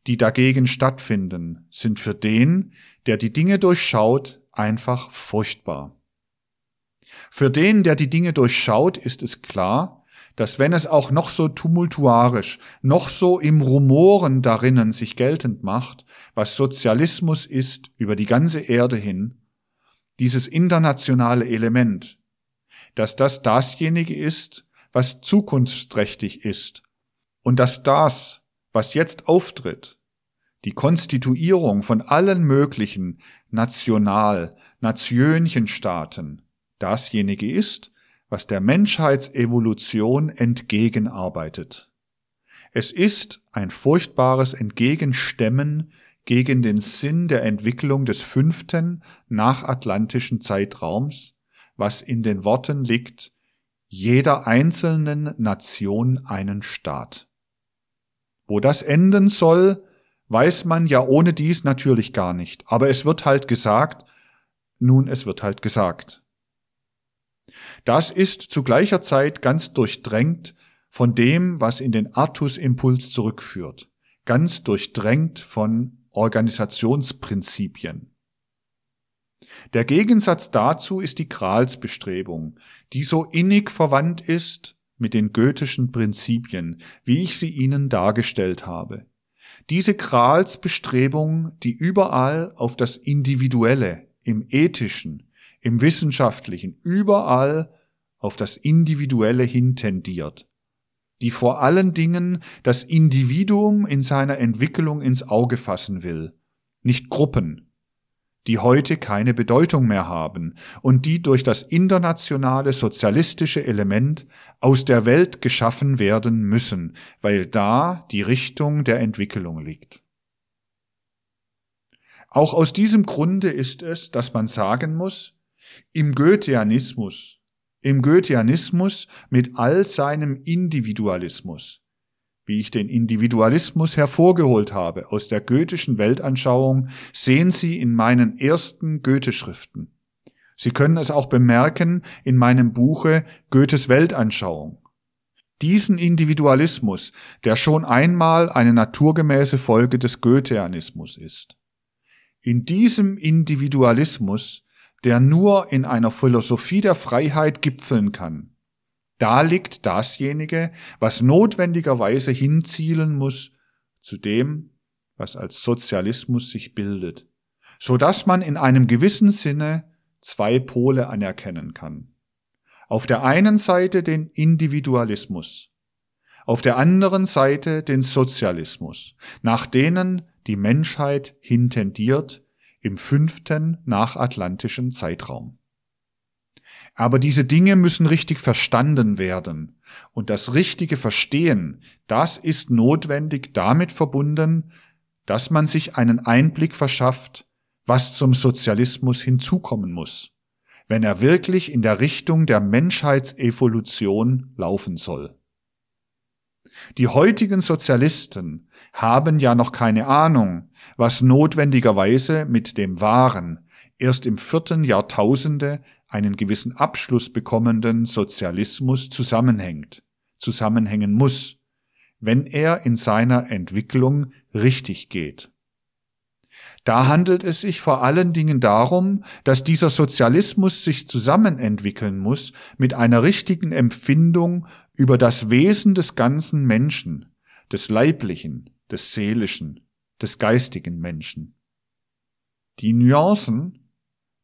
die dagegen stattfinden, sind für den, der die Dinge durchschaut, einfach furchtbar. Für den, der die Dinge durchschaut, ist es klar, dass wenn es auch noch so tumultuarisch, noch so im Rumoren darinnen sich geltend macht, was Sozialismus ist über die ganze Erde hin, dieses internationale Element, dass das dasjenige ist, was zukunftsträchtig ist und dass das, was jetzt auftritt, die Konstituierung von allen möglichen National, Nationchenstaaten, dasjenige ist, was der Menschheitsevolution entgegenarbeitet. Es ist ein furchtbares Entgegenstemmen gegen den Sinn der Entwicklung des fünften nachatlantischen Zeitraums, was in den Worten liegt, jeder einzelnen Nation einen Staat. Wo das enden soll, weiß man ja ohne dies natürlich gar nicht, aber es wird halt gesagt, nun es wird halt gesagt. Das ist zu gleicher Zeit ganz durchdrängt von dem, was in den Artus-Impuls zurückführt, ganz durchdrängt von Organisationsprinzipien. Der Gegensatz dazu ist die Gralsbestrebung, die so innig verwandt ist mit den goethischen Prinzipien, wie ich sie Ihnen dargestellt habe. Diese Gralsbestrebung, die überall auf das Individuelle, im Ethischen, im Wissenschaftlichen, überall auf das Individuelle hin tendiert, die vor allen Dingen das Individuum in seiner Entwicklung ins Auge fassen will, nicht Gruppen, die heute keine Bedeutung mehr haben und die durch das internationale sozialistische Element aus der Welt geschaffen werden müssen, weil da die Richtung der Entwicklung liegt. Auch aus diesem Grunde ist es, dass man sagen muss, im Goetheanismus, im Goetheanismus mit all seinem Individualismus, wie ich den Individualismus hervorgeholt habe aus der goethischen Weltanschauung, sehen Sie in meinen ersten Goethe-Schriften. Sie können es auch bemerken in meinem Buche Goethes Weltanschauung. Diesen Individualismus, der schon einmal eine naturgemäße Folge des Goetheanismus ist. In diesem Individualismus der nur in einer Philosophie der Freiheit gipfeln kann. Da liegt dasjenige, was notwendigerweise hinzielen muss zu dem, was als Sozialismus sich bildet, so dass man in einem gewissen Sinne zwei Pole anerkennen kann. Auf der einen Seite den Individualismus, auf der anderen Seite den Sozialismus, nach denen die Menschheit hintendiert, im fünften nachatlantischen Zeitraum. Aber diese Dinge müssen richtig verstanden werden. Und das richtige Verstehen, das ist notwendig damit verbunden, dass man sich einen Einblick verschafft, was zum Sozialismus hinzukommen muss, wenn er wirklich in der Richtung der Menschheitsevolution laufen soll. Die heutigen Sozialisten haben ja noch keine Ahnung, was notwendigerweise mit dem wahren, erst im vierten Jahrtausende einen gewissen Abschluss bekommenden Sozialismus zusammenhängt, zusammenhängen muss, wenn er in seiner Entwicklung richtig geht. Da handelt es sich vor allen Dingen darum, dass dieser Sozialismus sich zusammenentwickeln muss mit einer richtigen Empfindung über das Wesen des ganzen Menschen, des Leiblichen, des Seelischen, des geistigen Menschen. Die Nuancen,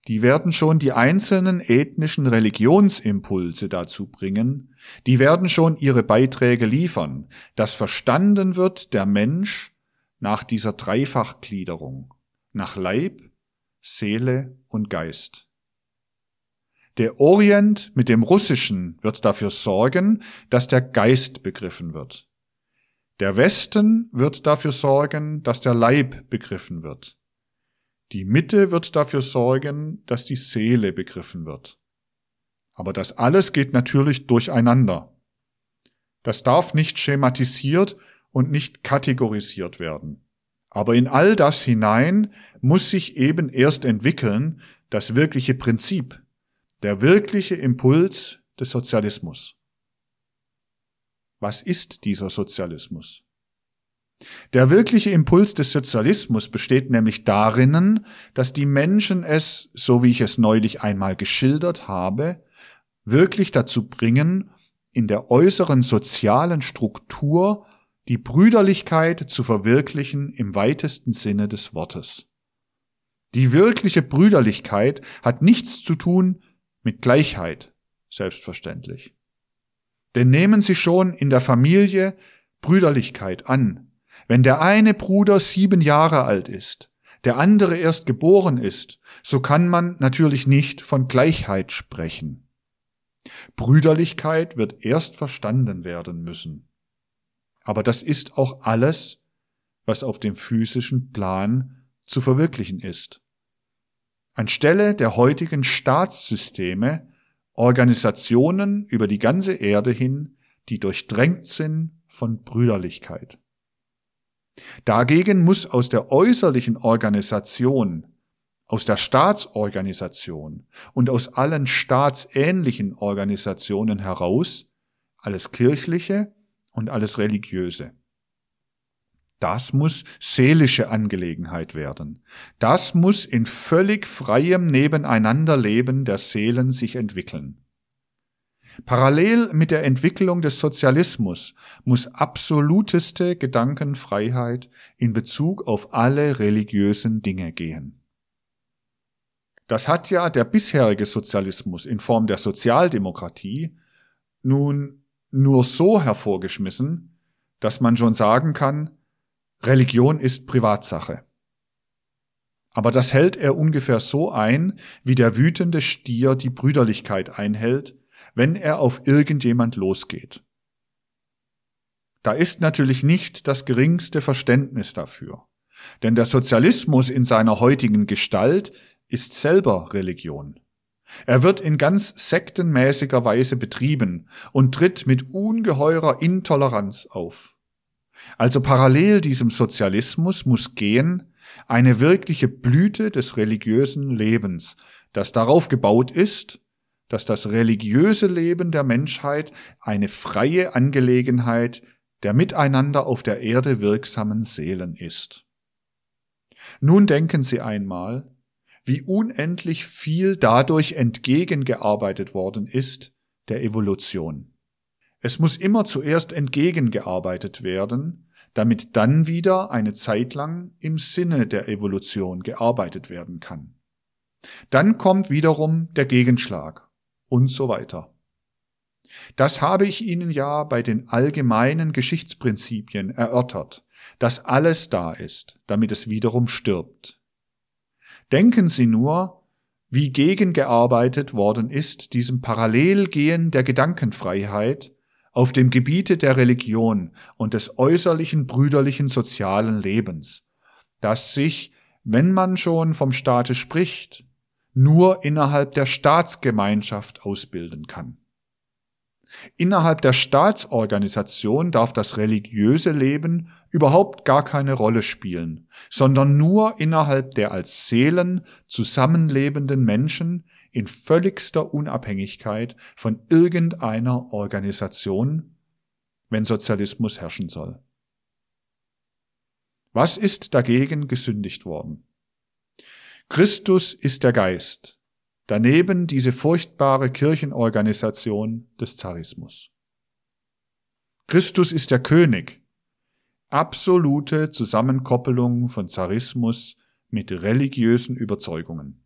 die werden schon die einzelnen ethnischen Religionsimpulse dazu bringen, die werden schon ihre Beiträge liefern, dass verstanden wird der Mensch nach dieser Dreifachgliederung, nach Leib, Seele und Geist. Der Orient mit dem Russischen wird dafür sorgen, dass der Geist begriffen wird. Der Westen wird dafür sorgen, dass der Leib begriffen wird. Die Mitte wird dafür sorgen, dass die Seele begriffen wird. Aber das alles geht natürlich durcheinander. Das darf nicht schematisiert und nicht kategorisiert werden. Aber in all das hinein muss sich eben erst entwickeln das wirkliche Prinzip, der wirkliche Impuls des Sozialismus. Was ist dieser Sozialismus? Der wirkliche Impuls des Sozialismus besteht nämlich darin, dass die Menschen es, so wie ich es neulich einmal geschildert habe, wirklich dazu bringen, in der äußeren sozialen Struktur die Brüderlichkeit zu verwirklichen im weitesten Sinne des Wortes. Die wirkliche Brüderlichkeit hat nichts zu tun mit Gleichheit, selbstverständlich. Denn nehmen Sie schon in der Familie Brüderlichkeit an. Wenn der eine Bruder sieben Jahre alt ist, der andere erst geboren ist, so kann man natürlich nicht von Gleichheit sprechen. Brüderlichkeit wird erst verstanden werden müssen. Aber das ist auch alles, was auf dem physischen Plan zu verwirklichen ist. Anstelle der heutigen Staatssysteme Organisationen über die ganze Erde hin, die durchdrängt sind von Brüderlichkeit. Dagegen muss aus der äußerlichen Organisation aus der Staatsorganisation und aus allen staatsähnlichen Organisationen heraus alles Kirchliche und alles Religiöse. Das muss seelische Angelegenheit werden. Das muss in völlig freiem Nebeneinanderleben der Seelen sich entwickeln. Parallel mit der Entwicklung des Sozialismus muss absoluteste Gedankenfreiheit in Bezug auf alle religiösen Dinge gehen. Das hat ja der bisherige Sozialismus in Form der Sozialdemokratie nun nur so hervorgeschmissen, dass man schon sagen kann, Religion ist Privatsache. Aber das hält er ungefähr so ein, wie der wütende Stier die Brüderlichkeit einhält, wenn er auf irgendjemand losgeht. Da ist natürlich nicht das geringste Verständnis dafür. Denn der Sozialismus in seiner heutigen Gestalt ist selber Religion. Er wird in ganz sektenmäßiger Weise betrieben und tritt mit ungeheurer Intoleranz auf. Also parallel diesem Sozialismus muss gehen eine wirkliche Blüte des religiösen Lebens, das darauf gebaut ist, dass das religiöse Leben der Menschheit eine freie Angelegenheit der miteinander auf der Erde wirksamen Seelen ist. Nun denken Sie einmal, wie unendlich viel dadurch entgegengearbeitet worden ist der Evolution. Es muss immer zuerst entgegengearbeitet werden, damit dann wieder eine Zeit lang im Sinne der Evolution gearbeitet werden kann. Dann kommt wiederum der Gegenschlag und so weiter. Das habe ich Ihnen ja bei den allgemeinen Geschichtsprinzipien erörtert, dass alles da ist, damit es wiederum stirbt. Denken Sie nur, wie gegengearbeitet worden ist diesem Parallelgehen der Gedankenfreiheit auf dem Gebiete der Religion und des äußerlichen brüderlichen sozialen Lebens, das sich, wenn man schon vom Staate spricht, nur innerhalb der Staatsgemeinschaft ausbilden kann. Innerhalb der Staatsorganisation darf das religiöse Leben überhaupt gar keine Rolle spielen, sondern nur innerhalb der als Seelen zusammenlebenden Menschen in völligster Unabhängigkeit von irgendeiner Organisation, wenn Sozialismus herrschen soll. Was ist dagegen gesündigt worden? Christus ist der Geist, Daneben diese furchtbare Kirchenorganisation des Zarismus. Christus ist der König. absolute Zusammenkoppelung von Zarismus mit religiösen Überzeugungen.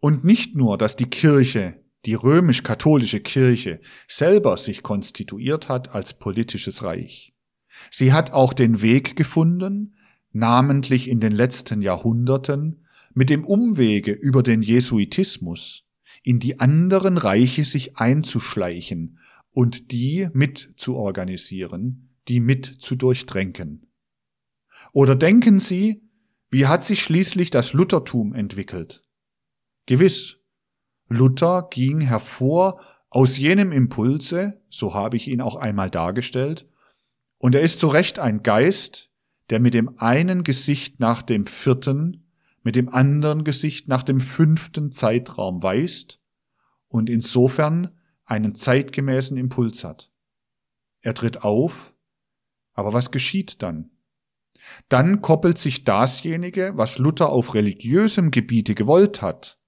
Und nicht nur, dass die Kirche, die römisch-katholische Kirche, selber sich konstituiert hat als politisches Reich. Sie hat auch den Weg gefunden, namentlich in den letzten Jahrhunderten, mit dem Umwege über den Jesuitismus in die anderen Reiche sich einzuschleichen und die mit zu organisieren, die mit zu durchdrängen. Oder denken Sie, wie hat sich schließlich das Luthertum entwickelt? Gewiss, Luther ging hervor aus jenem Impulse, so habe ich ihn auch einmal dargestellt, und er ist zu Recht ein Geist, der mit dem einen Gesicht nach dem vierten, mit dem anderen Gesicht nach dem fünften Zeitraum weist und insofern einen zeitgemäßen Impuls hat. Er tritt auf, aber was geschieht dann? Dann koppelt sich dasjenige, was Luther auf religiösem Gebiete gewollt hat,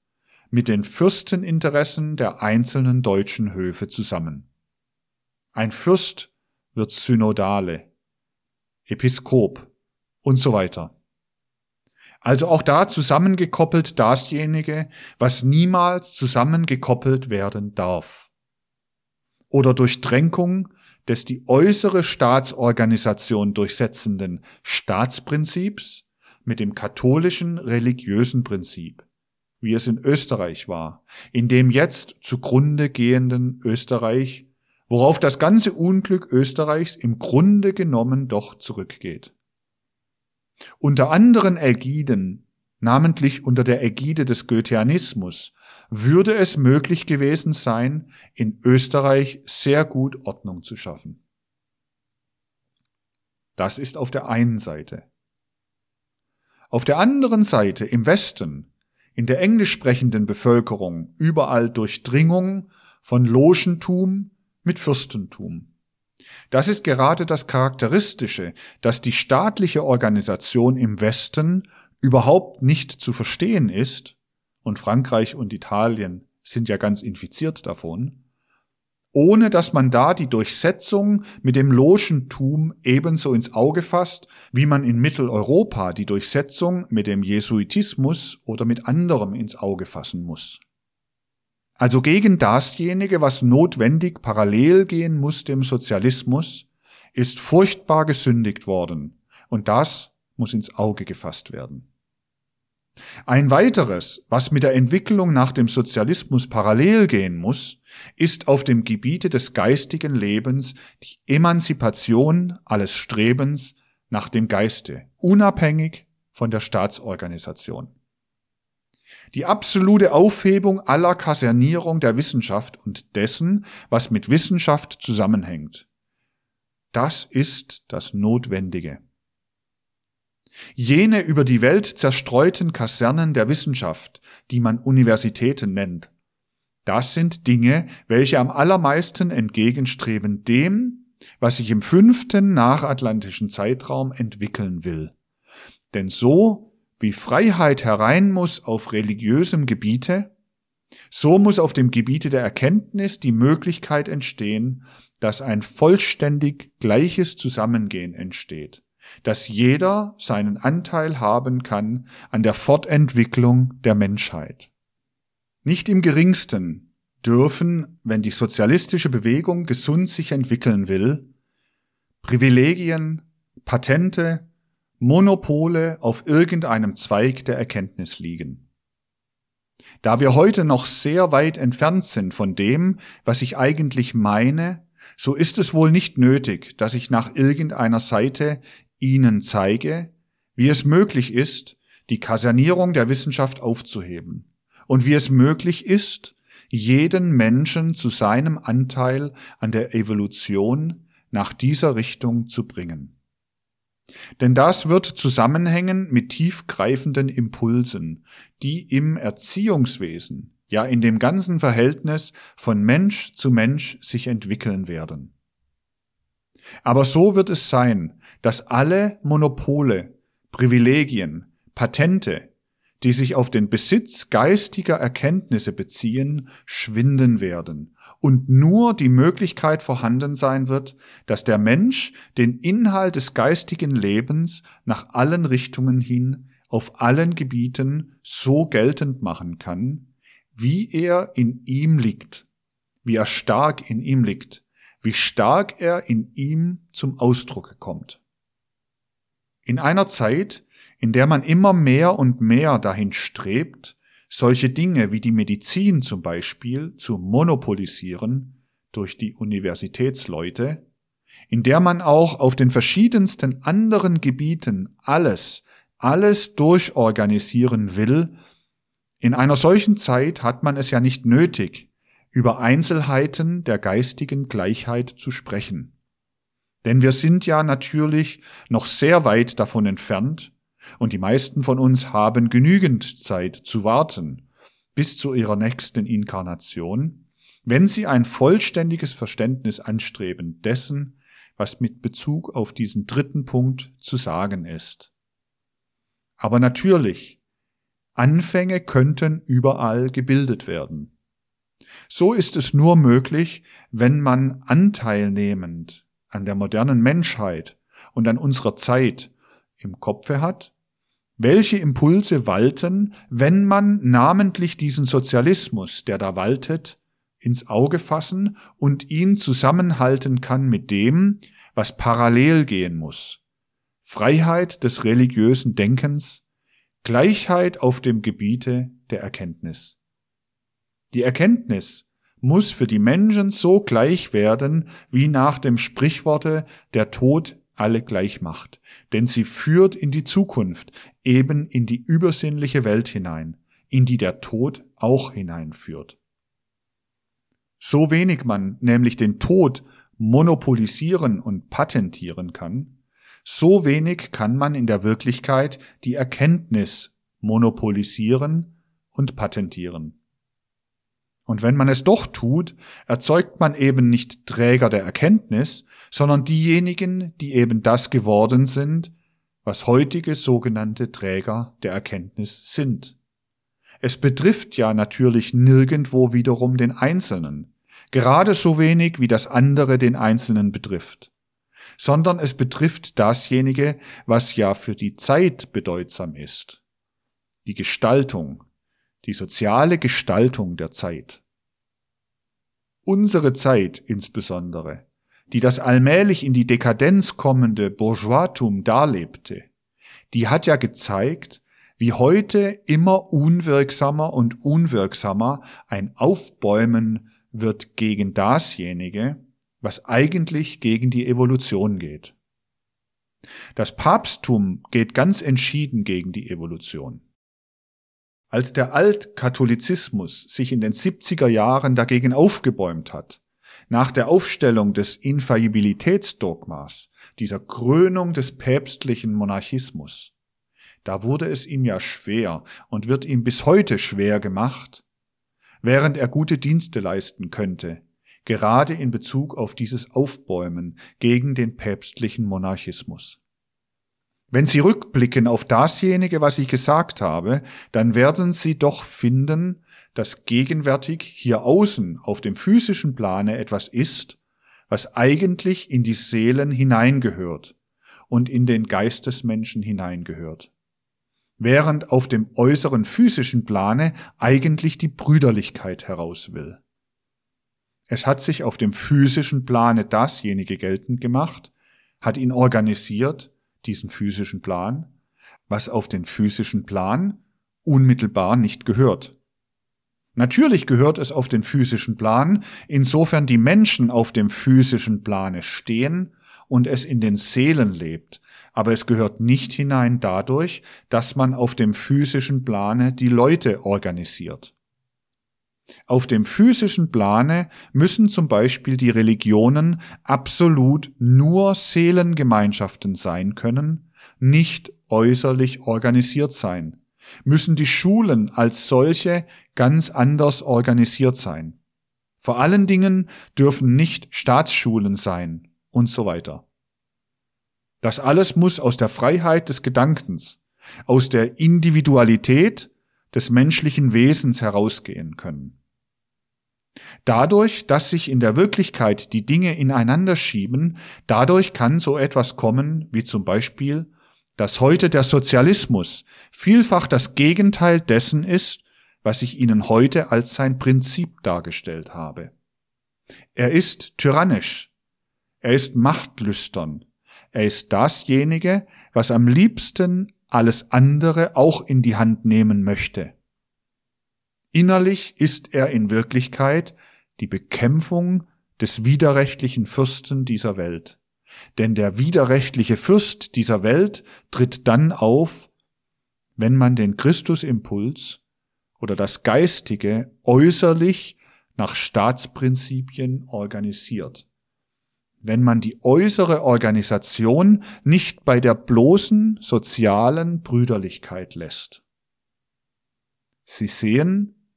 mit den Fürsteninteressen der einzelnen deutschen Höfe zusammen. Ein Fürst wird Synodale, Episkop und so weiter. Also auch da zusammengekoppelt dasjenige, was niemals zusammengekoppelt werden darf. Oder durch Dränkung des die äußere Staatsorganisation durchsetzenden Staatsprinzips mit dem katholischen religiösen Prinzip wie es in Österreich war, in dem jetzt zugrunde gehenden Österreich, worauf das ganze Unglück Österreichs im Grunde genommen doch zurückgeht. Unter anderen Ägiden, namentlich unter der Ägide des Goetheanismus, würde es möglich gewesen sein, in Österreich sehr gut Ordnung zu schaffen. Das ist auf der einen Seite. Auf der anderen Seite, im Westen, in der englisch sprechenden Bevölkerung überall Durchdringung von Logentum mit Fürstentum. Das ist gerade das Charakteristische, dass die staatliche Organisation im Westen überhaupt nicht zu verstehen ist, und Frankreich und Italien sind ja ganz infiziert davon, ohne dass man da die Durchsetzung mit dem Logentum ebenso ins Auge fasst, wie man in Mitteleuropa die Durchsetzung mit dem Jesuitismus oder mit anderem ins Auge fassen muss. Also gegen dasjenige, was notwendig parallel gehen muss dem Sozialismus, ist furchtbar gesündigt worden, und das muss ins Auge gefasst werden. Ein weiteres, was mit der Entwicklung nach dem Sozialismus parallel gehen muss, ist auf dem Gebiete des geistigen Lebens die Emanzipation alles Strebens nach dem Geiste, unabhängig von der Staatsorganisation. Die absolute Aufhebung aller Kasernierung der Wissenschaft und dessen, was mit Wissenschaft zusammenhängt. Das ist das Notwendige. Jene über die Welt zerstreuten Kasernen der Wissenschaft, die man Universitäten nennt, das sind Dinge, welche am allermeisten entgegenstreben dem, was sich im fünften nachatlantischen Zeitraum entwickeln will. Denn so wie Freiheit herein muss auf religiösem Gebiete, so muss auf dem Gebiete der Erkenntnis die Möglichkeit entstehen, dass ein vollständig gleiches Zusammengehen entsteht dass jeder seinen Anteil haben kann an der Fortentwicklung der Menschheit. Nicht im geringsten dürfen, wenn die sozialistische Bewegung gesund sich entwickeln will, Privilegien, Patente, Monopole auf irgendeinem Zweig der Erkenntnis liegen. Da wir heute noch sehr weit entfernt sind von dem, was ich eigentlich meine, so ist es wohl nicht nötig, dass ich nach irgendeiner Seite ihnen zeige, wie es möglich ist, die Kasernierung der Wissenschaft aufzuheben und wie es möglich ist, jeden Menschen zu seinem Anteil an der Evolution nach dieser Richtung zu bringen. Denn das wird zusammenhängen mit tiefgreifenden Impulsen, die im Erziehungswesen, ja in dem ganzen Verhältnis von Mensch zu Mensch sich entwickeln werden. Aber so wird es sein, dass alle Monopole, Privilegien, Patente, die sich auf den Besitz geistiger Erkenntnisse beziehen, schwinden werden und nur die Möglichkeit vorhanden sein wird, dass der Mensch den Inhalt des geistigen Lebens nach allen Richtungen hin auf allen Gebieten so geltend machen kann, wie er in ihm liegt, wie er stark in ihm liegt, wie stark er in ihm zum Ausdruck kommt. In einer Zeit, in der man immer mehr und mehr dahin strebt, solche Dinge wie die Medizin zum Beispiel zu monopolisieren durch die Universitätsleute, in der man auch auf den verschiedensten anderen Gebieten alles, alles durchorganisieren will, in einer solchen Zeit hat man es ja nicht nötig, über Einzelheiten der geistigen Gleichheit zu sprechen. Denn wir sind ja natürlich noch sehr weit davon entfernt, und die meisten von uns haben genügend Zeit zu warten bis zu ihrer nächsten Inkarnation, wenn sie ein vollständiges Verständnis anstreben dessen, was mit Bezug auf diesen dritten Punkt zu sagen ist. Aber natürlich, Anfänge könnten überall gebildet werden. So ist es nur möglich, wenn man anteilnehmend an der modernen Menschheit und an unserer Zeit im Kopfe hat, welche Impulse walten, wenn man namentlich diesen Sozialismus, der da waltet, ins Auge fassen und ihn zusammenhalten kann mit dem, was parallel gehen muss. Freiheit des religiösen Denkens, Gleichheit auf dem Gebiete der Erkenntnis. Die Erkenntnis muss für die Menschen so gleich werden, wie nach dem Sprichworte der Tod alle gleich macht, denn sie führt in die Zukunft, eben in die übersinnliche Welt hinein, in die der Tod auch hineinführt. So wenig man nämlich den Tod monopolisieren und patentieren kann, so wenig kann man in der Wirklichkeit die Erkenntnis monopolisieren und patentieren. Und wenn man es doch tut, erzeugt man eben nicht Träger der Erkenntnis, sondern diejenigen, die eben das geworden sind, was heutige sogenannte Träger der Erkenntnis sind. Es betrifft ja natürlich nirgendwo wiederum den Einzelnen, gerade so wenig wie das andere den Einzelnen betrifft, sondern es betrifft dasjenige, was ja für die Zeit bedeutsam ist, die Gestaltung, die soziale Gestaltung der Zeit. Unsere Zeit insbesondere, die das allmählich in die Dekadenz kommende Bourgeoistum darlebte, die hat ja gezeigt, wie heute immer unwirksamer und unwirksamer ein Aufbäumen wird gegen dasjenige, was eigentlich gegen die Evolution geht. Das Papsttum geht ganz entschieden gegen die Evolution. Als der Altkatholizismus sich in den 70er Jahren dagegen aufgebäumt hat, nach der Aufstellung des Infallibilitätsdogmas, dieser Krönung des päpstlichen Monarchismus, da wurde es ihm ja schwer und wird ihm bis heute schwer gemacht, während er gute Dienste leisten könnte, gerade in Bezug auf dieses Aufbäumen gegen den päpstlichen Monarchismus. Wenn Sie rückblicken auf dasjenige, was ich gesagt habe, dann werden Sie doch finden, dass gegenwärtig hier außen auf dem physischen Plane etwas ist, was eigentlich in die Seelen hineingehört und in den Geist des Menschen hineingehört. Während auf dem äußeren physischen Plane eigentlich die Brüderlichkeit heraus will. Es hat sich auf dem physischen Plane dasjenige geltend gemacht, hat ihn organisiert, diesen physischen Plan, was auf den physischen Plan unmittelbar nicht gehört. Natürlich gehört es auf den physischen Plan, insofern die Menschen auf dem physischen Plane stehen und es in den Seelen lebt, aber es gehört nicht hinein dadurch, dass man auf dem physischen Plane die Leute organisiert. Auf dem physischen Plane müssen zum Beispiel die Religionen absolut nur Seelengemeinschaften sein können, nicht äußerlich organisiert sein, müssen die Schulen als solche ganz anders organisiert sein. Vor allen Dingen dürfen nicht Staatsschulen sein und so weiter. Das alles muss aus der Freiheit des Gedankens, aus der Individualität des menschlichen Wesens herausgehen können. Dadurch, dass sich in der Wirklichkeit die Dinge ineinander schieben, dadurch kann so etwas kommen, wie zum Beispiel, dass heute der Sozialismus vielfach das Gegenteil dessen ist, was ich Ihnen heute als sein Prinzip dargestellt habe. Er ist tyrannisch, er ist machtlüstern, er ist dasjenige, was am liebsten alles andere auch in die Hand nehmen möchte. Innerlich ist er in Wirklichkeit die Bekämpfung des widerrechtlichen Fürsten dieser Welt. Denn der widerrechtliche Fürst dieser Welt tritt dann auf, wenn man den Christusimpuls oder das Geistige äußerlich nach Staatsprinzipien organisiert. Wenn man die äußere Organisation nicht bei der bloßen sozialen Brüderlichkeit lässt. Sie sehen,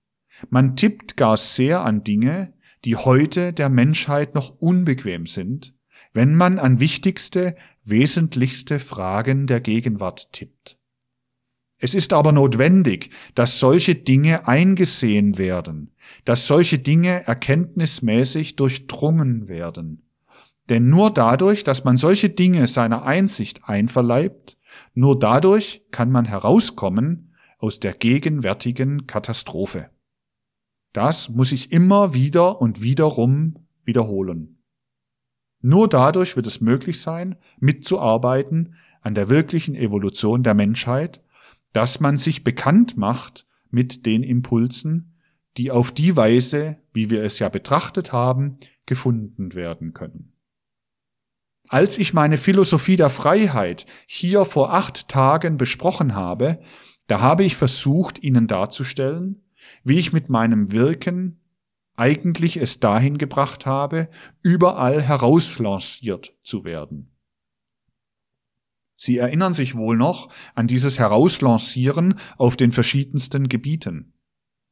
man tippt gar sehr an Dinge, die heute der Menschheit noch unbequem sind, wenn man an wichtigste, wesentlichste Fragen der Gegenwart tippt. Es ist aber notwendig, dass solche Dinge eingesehen werden, dass solche Dinge erkenntnismäßig durchdrungen werden. Denn nur dadurch, dass man solche Dinge seiner Einsicht einverleibt, nur dadurch kann man herauskommen aus der gegenwärtigen Katastrophe. Das muss ich immer wieder und wiederum wiederholen. Nur dadurch wird es möglich sein, mitzuarbeiten an der wirklichen Evolution der Menschheit, dass man sich bekannt macht mit den Impulsen, die auf die Weise, wie wir es ja betrachtet haben, gefunden werden können. Als ich meine Philosophie der Freiheit hier vor acht Tagen besprochen habe, da habe ich versucht, Ihnen darzustellen, wie ich mit meinem Wirken eigentlich es dahin gebracht habe, überall herauslanciert zu werden. Sie erinnern sich wohl noch an dieses Herauslancieren auf den verschiedensten Gebieten.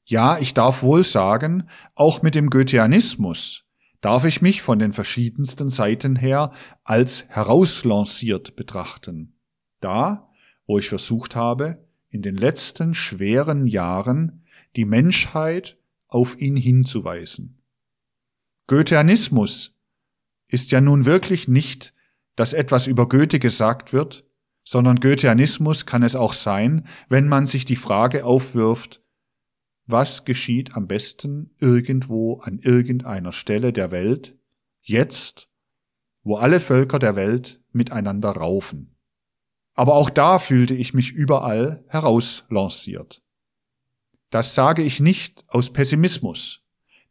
Ja, ich darf wohl sagen, auch mit dem Goetheanismus darf ich mich von den verschiedensten Seiten her als herauslanciert betrachten. Da, wo ich versucht habe, in den letzten schweren Jahren die Menschheit auf ihn hinzuweisen. Goetheanismus ist ja nun wirklich nicht, dass etwas über Goethe gesagt wird, sondern Goetheanismus kann es auch sein, wenn man sich die Frage aufwirft, was geschieht am besten irgendwo an irgendeiner Stelle der Welt, jetzt, wo alle Völker der Welt miteinander raufen. Aber auch da fühlte ich mich überall herauslanciert. Das sage ich nicht aus Pessimismus,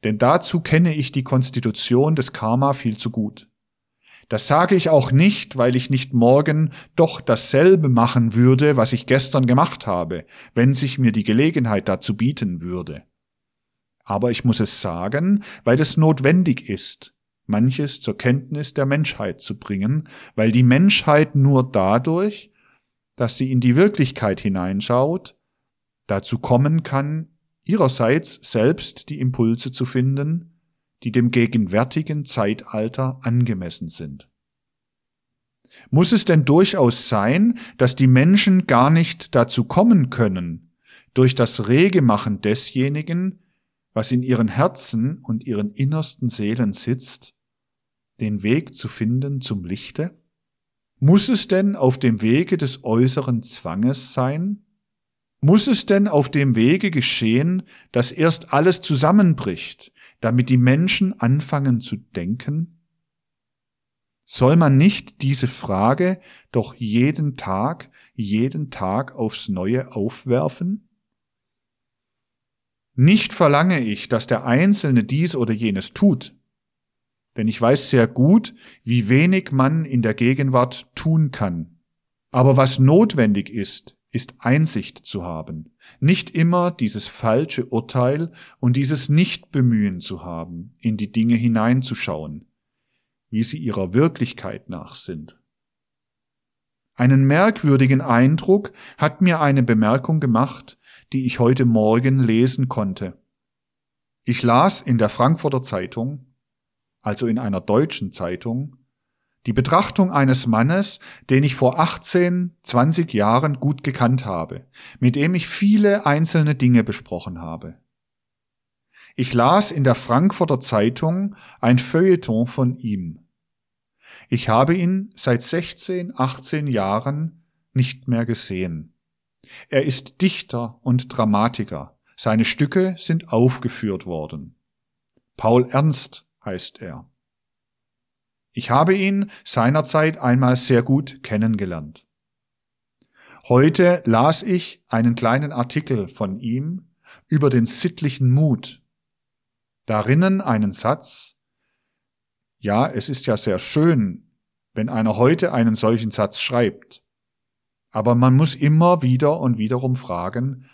denn dazu kenne ich die Konstitution des Karma viel zu gut. Das sage ich auch nicht, weil ich nicht morgen doch dasselbe machen würde, was ich gestern gemacht habe, wenn sich mir die Gelegenheit dazu bieten würde. Aber ich muss es sagen, weil es notwendig ist, manches zur Kenntnis der Menschheit zu bringen, weil die Menschheit nur dadurch, dass sie in die Wirklichkeit hineinschaut, dazu kommen kann, ihrerseits selbst die Impulse zu finden, die dem gegenwärtigen Zeitalter angemessen sind. Muss es denn durchaus sein, dass die Menschen gar nicht dazu kommen können, durch das rege Machen desjenigen, was in ihren Herzen und ihren innersten Seelen sitzt, den Weg zu finden zum Lichte? Muss es denn auf dem Wege des äußeren Zwanges sein, muss es denn auf dem Wege geschehen, dass erst alles zusammenbricht, damit die Menschen anfangen zu denken? Soll man nicht diese Frage doch jeden Tag, jeden Tag aufs Neue aufwerfen? Nicht verlange ich, dass der Einzelne dies oder jenes tut, denn ich weiß sehr gut, wie wenig man in der Gegenwart tun kann. Aber was notwendig ist, ist Einsicht zu haben, nicht immer dieses falsche Urteil und dieses Nichtbemühen zu haben, in die Dinge hineinzuschauen, wie sie ihrer Wirklichkeit nach sind. Einen merkwürdigen Eindruck hat mir eine Bemerkung gemacht, die ich heute Morgen lesen konnte. Ich las in der Frankfurter Zeitung, also in einer deutschen Zeitung, die Betrachtung eines Mannes, den ich vor 18, 20 Jahren gut gekannt habe, mit dem ich viele einzelne Dinge besprochen habe. Ich las in der Frankfurter Zeitung ein Feuilleton von ihm. Ich habe ihn seit 16, 18 Jahren nicht mehr gesehen. Er ist Dichter und Dramatiker. Seine Stücke sind aufgeführt worden. Paul Ernst heißt er. Ich habe ihn seinerzeit einmal sehr gut kennengelernt. Heute las ich einen kleinen Artikel von ihm über den sittlichen Mut. Darinnen einen Satz, ja, es ist ja sehr schön, wenn einer heute einen solchen Satz schreibt. Aber man muss immer wieder und wiederum fragen,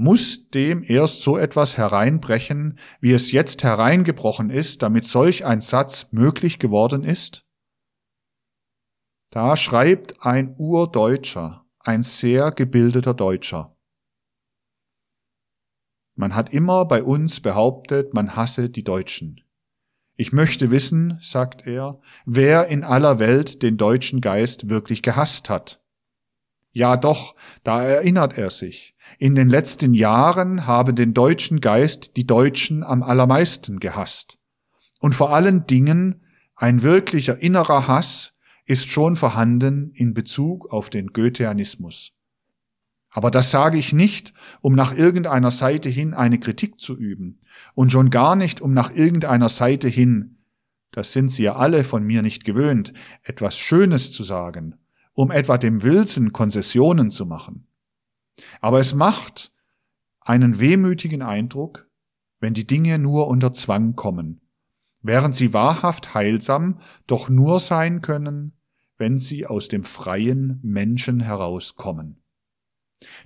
muss dem erst so etwas hereinbrechen, wie es jetzt hereingebrochen ist, damit solch ein Satz möglich geworden ist? Da schreibt ein Urdeutscher, ein sehr gebildeter Deutscher. Man hat immer bei uns behauptet, man hasse die Deutschen. Ich möchte wissen, sagt er, wer in aller Welt den deutschen Geist wirklich gehasst hat. Ja doch, da erinnert er sich. In den letzten Jahren haben den deutschen Geist die Deutschen am allermeisten gehasst. Und vor allen Dingen ein wirklicher innerer Hass ist schon vorhanden in Bezug auf den Goetheanismus. Aber das sage ich nicht, um nach irgendeiner Seite hin eine Kritik zu üben und schon gar nicht, um nach irgendeiner Seite hin, das sind Sie ja alle von mir nicht gewöhnt, etwas Schönes zu sagen um etwa dem Wilson Konzessionen zu machen. Aber es macht einen wehmütigen Eindruck, wenn die Dinge nur unter Zwang kommen, während sie wahrhaft heilsam doch nur sein können, wenn sie aus dem freien Menschen herauskommen.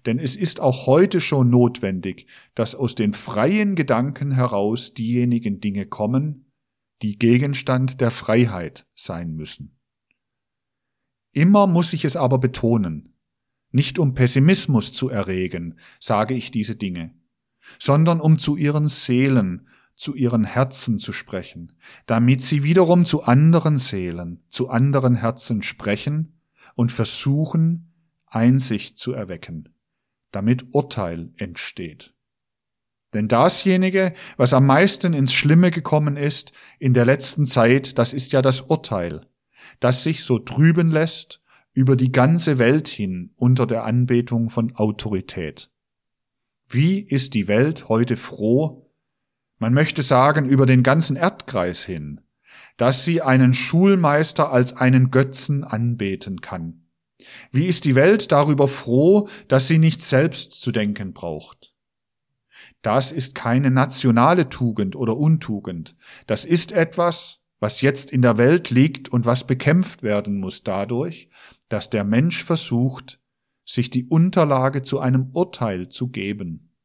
Denn es ist auch heute schon notwendig, dass aus den freien Gedanken heraus diejenigen Dinge kommen, die Gegenstand der Freiheit sein müssen. Immer muss ich es aber betonen. Nicht um Pessimismus zu erregen, sage ich diese Dinge, sondern um zu ihren Seelen, zu ihren Herzen zu sprechen, damit sie wiederum zu anderen Seelen, zu anderen Herzen sprechen und versuchen, Einsicht zu erwecken, damit Urteil entsteht. Denn dasjenige, was am meisten ins Schlimme gekommen ist in der letzten Zeit, das ist ja das Urteil, das sich so trüben lässt über die ganze Welt hin unter der Anbetung von Autorität. Wie ist die Welt heute froh, man möchte sagen über den ganzen Erdkreis hin, dass sie einen Schulmeister als einen Götzen anbeten kann. Wie ist die Welt darüber froh, dass sie nicht selbst zu denken braucht? Das ist keine nationale Tugend oder Untugend. Das ist etwas, was jetzt in der Welt liegt und was bekämpft werden muss dadurch, dass der Mensch versucht, sich die Unterlage zu einem Urteil zu geben.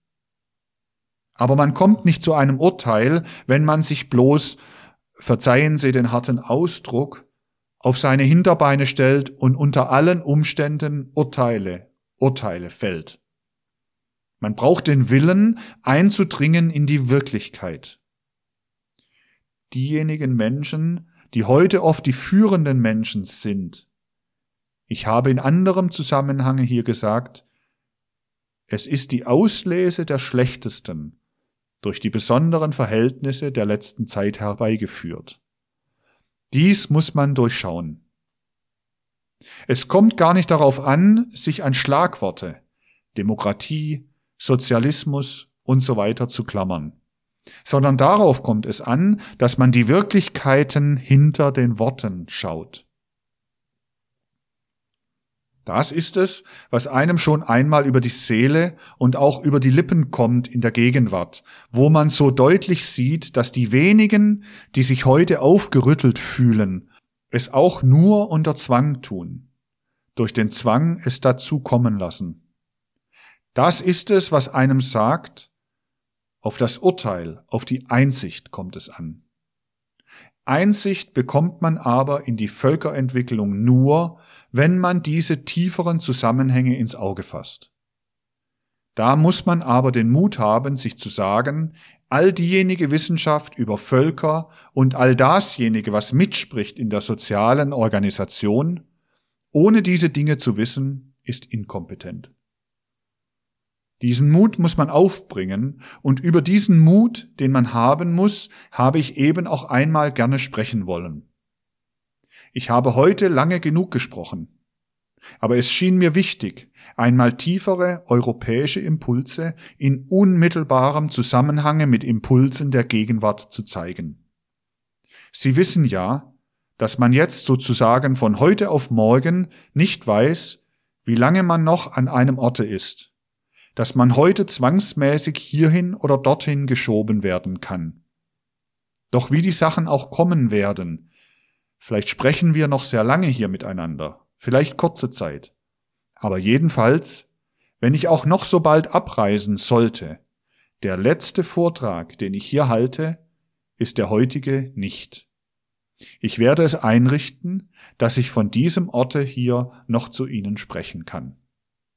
Aber man kommt nicht zu einem Urteil, wenn man sich bloß, verzeihen Sie den harten Ausdruck, auf seine Hinterbeine stellt und unter allen Umständen Urteile, Urteile fällt. Man braucht den Willen, einzudringen in die Wirklichkeit diejenigen Menschen, die heute oft die führenden Menschen sind. Ich habe in anderem Zusammenhang hier gesagt, es ist die Auslese der Schlechtesten durch die besonderen Verhältnisse der letzten Zeit herbeigeführt. Dies muss man durchschauen. Es kommt gar nicht darauf an, sich an Schlagworte Demokratie, Sozialismus und so weiter zu klammern sondern darauf kommt es an, dass man die Wirklichkeiten hinter den Worten schaut. Das ist es, was einem schon einmal über die Seele und auch über die Lippen kommt in der Gegenwart, wo man so deutlich sieht, dass die wenigen, die sich heute aufgerüttelt fühlen, es auch nur unter Zwang tun, durch den Zwang es dazu kommen lassen. Das ist es, was einem sagt, auf das Urteil, auf die Einsicht kommt es an. Einsicht bekommt man aber in die Völkerentwicklung nur, wenn man diese tieferen Zusammenhänge ins Auge fasst. Da muss man aber den Mut haben, sich zu sagen, all diejenige Wissenschaft über Völker und all dasjenige, was mitspricht in der sozialen Organisation, ohne diese Dinge zu wissen, ist inkompetent. Diesen Mut muss man aufbringen, und über diesen Mut, den man haben muss, habe ich eben auch einmal gerne sprechen wollen. Ich habe heute lange genug gesprochen. Aber es schien mir wichtig, einmal tiefere europäische Impulse in unmittelbarem Zusammenhange mit Impulsen der Gegenwart zu zeigen. Sie wissen ja, dass man jetzt sozusagen von heute auf morgen nicht weiß, wie lange man noch an einem Orte ist, dass man heute zwangsmäßig hierhin oder dorthin geschoben werden kann. Doch wie die Sachen auch kommen werden, vielleicht sprechen wir noch sehr lange hier miteinander, vielleicht kurze Zeit. Aber jedenfalls, wenn ich auch noch so bald abreisen sollte, der letzte Vortrag, den ich hier halte, ist der heutige nicht. Ich werde es einrichten, dass ich von diesem Orte hier noch zu Ihnen sprechen kann.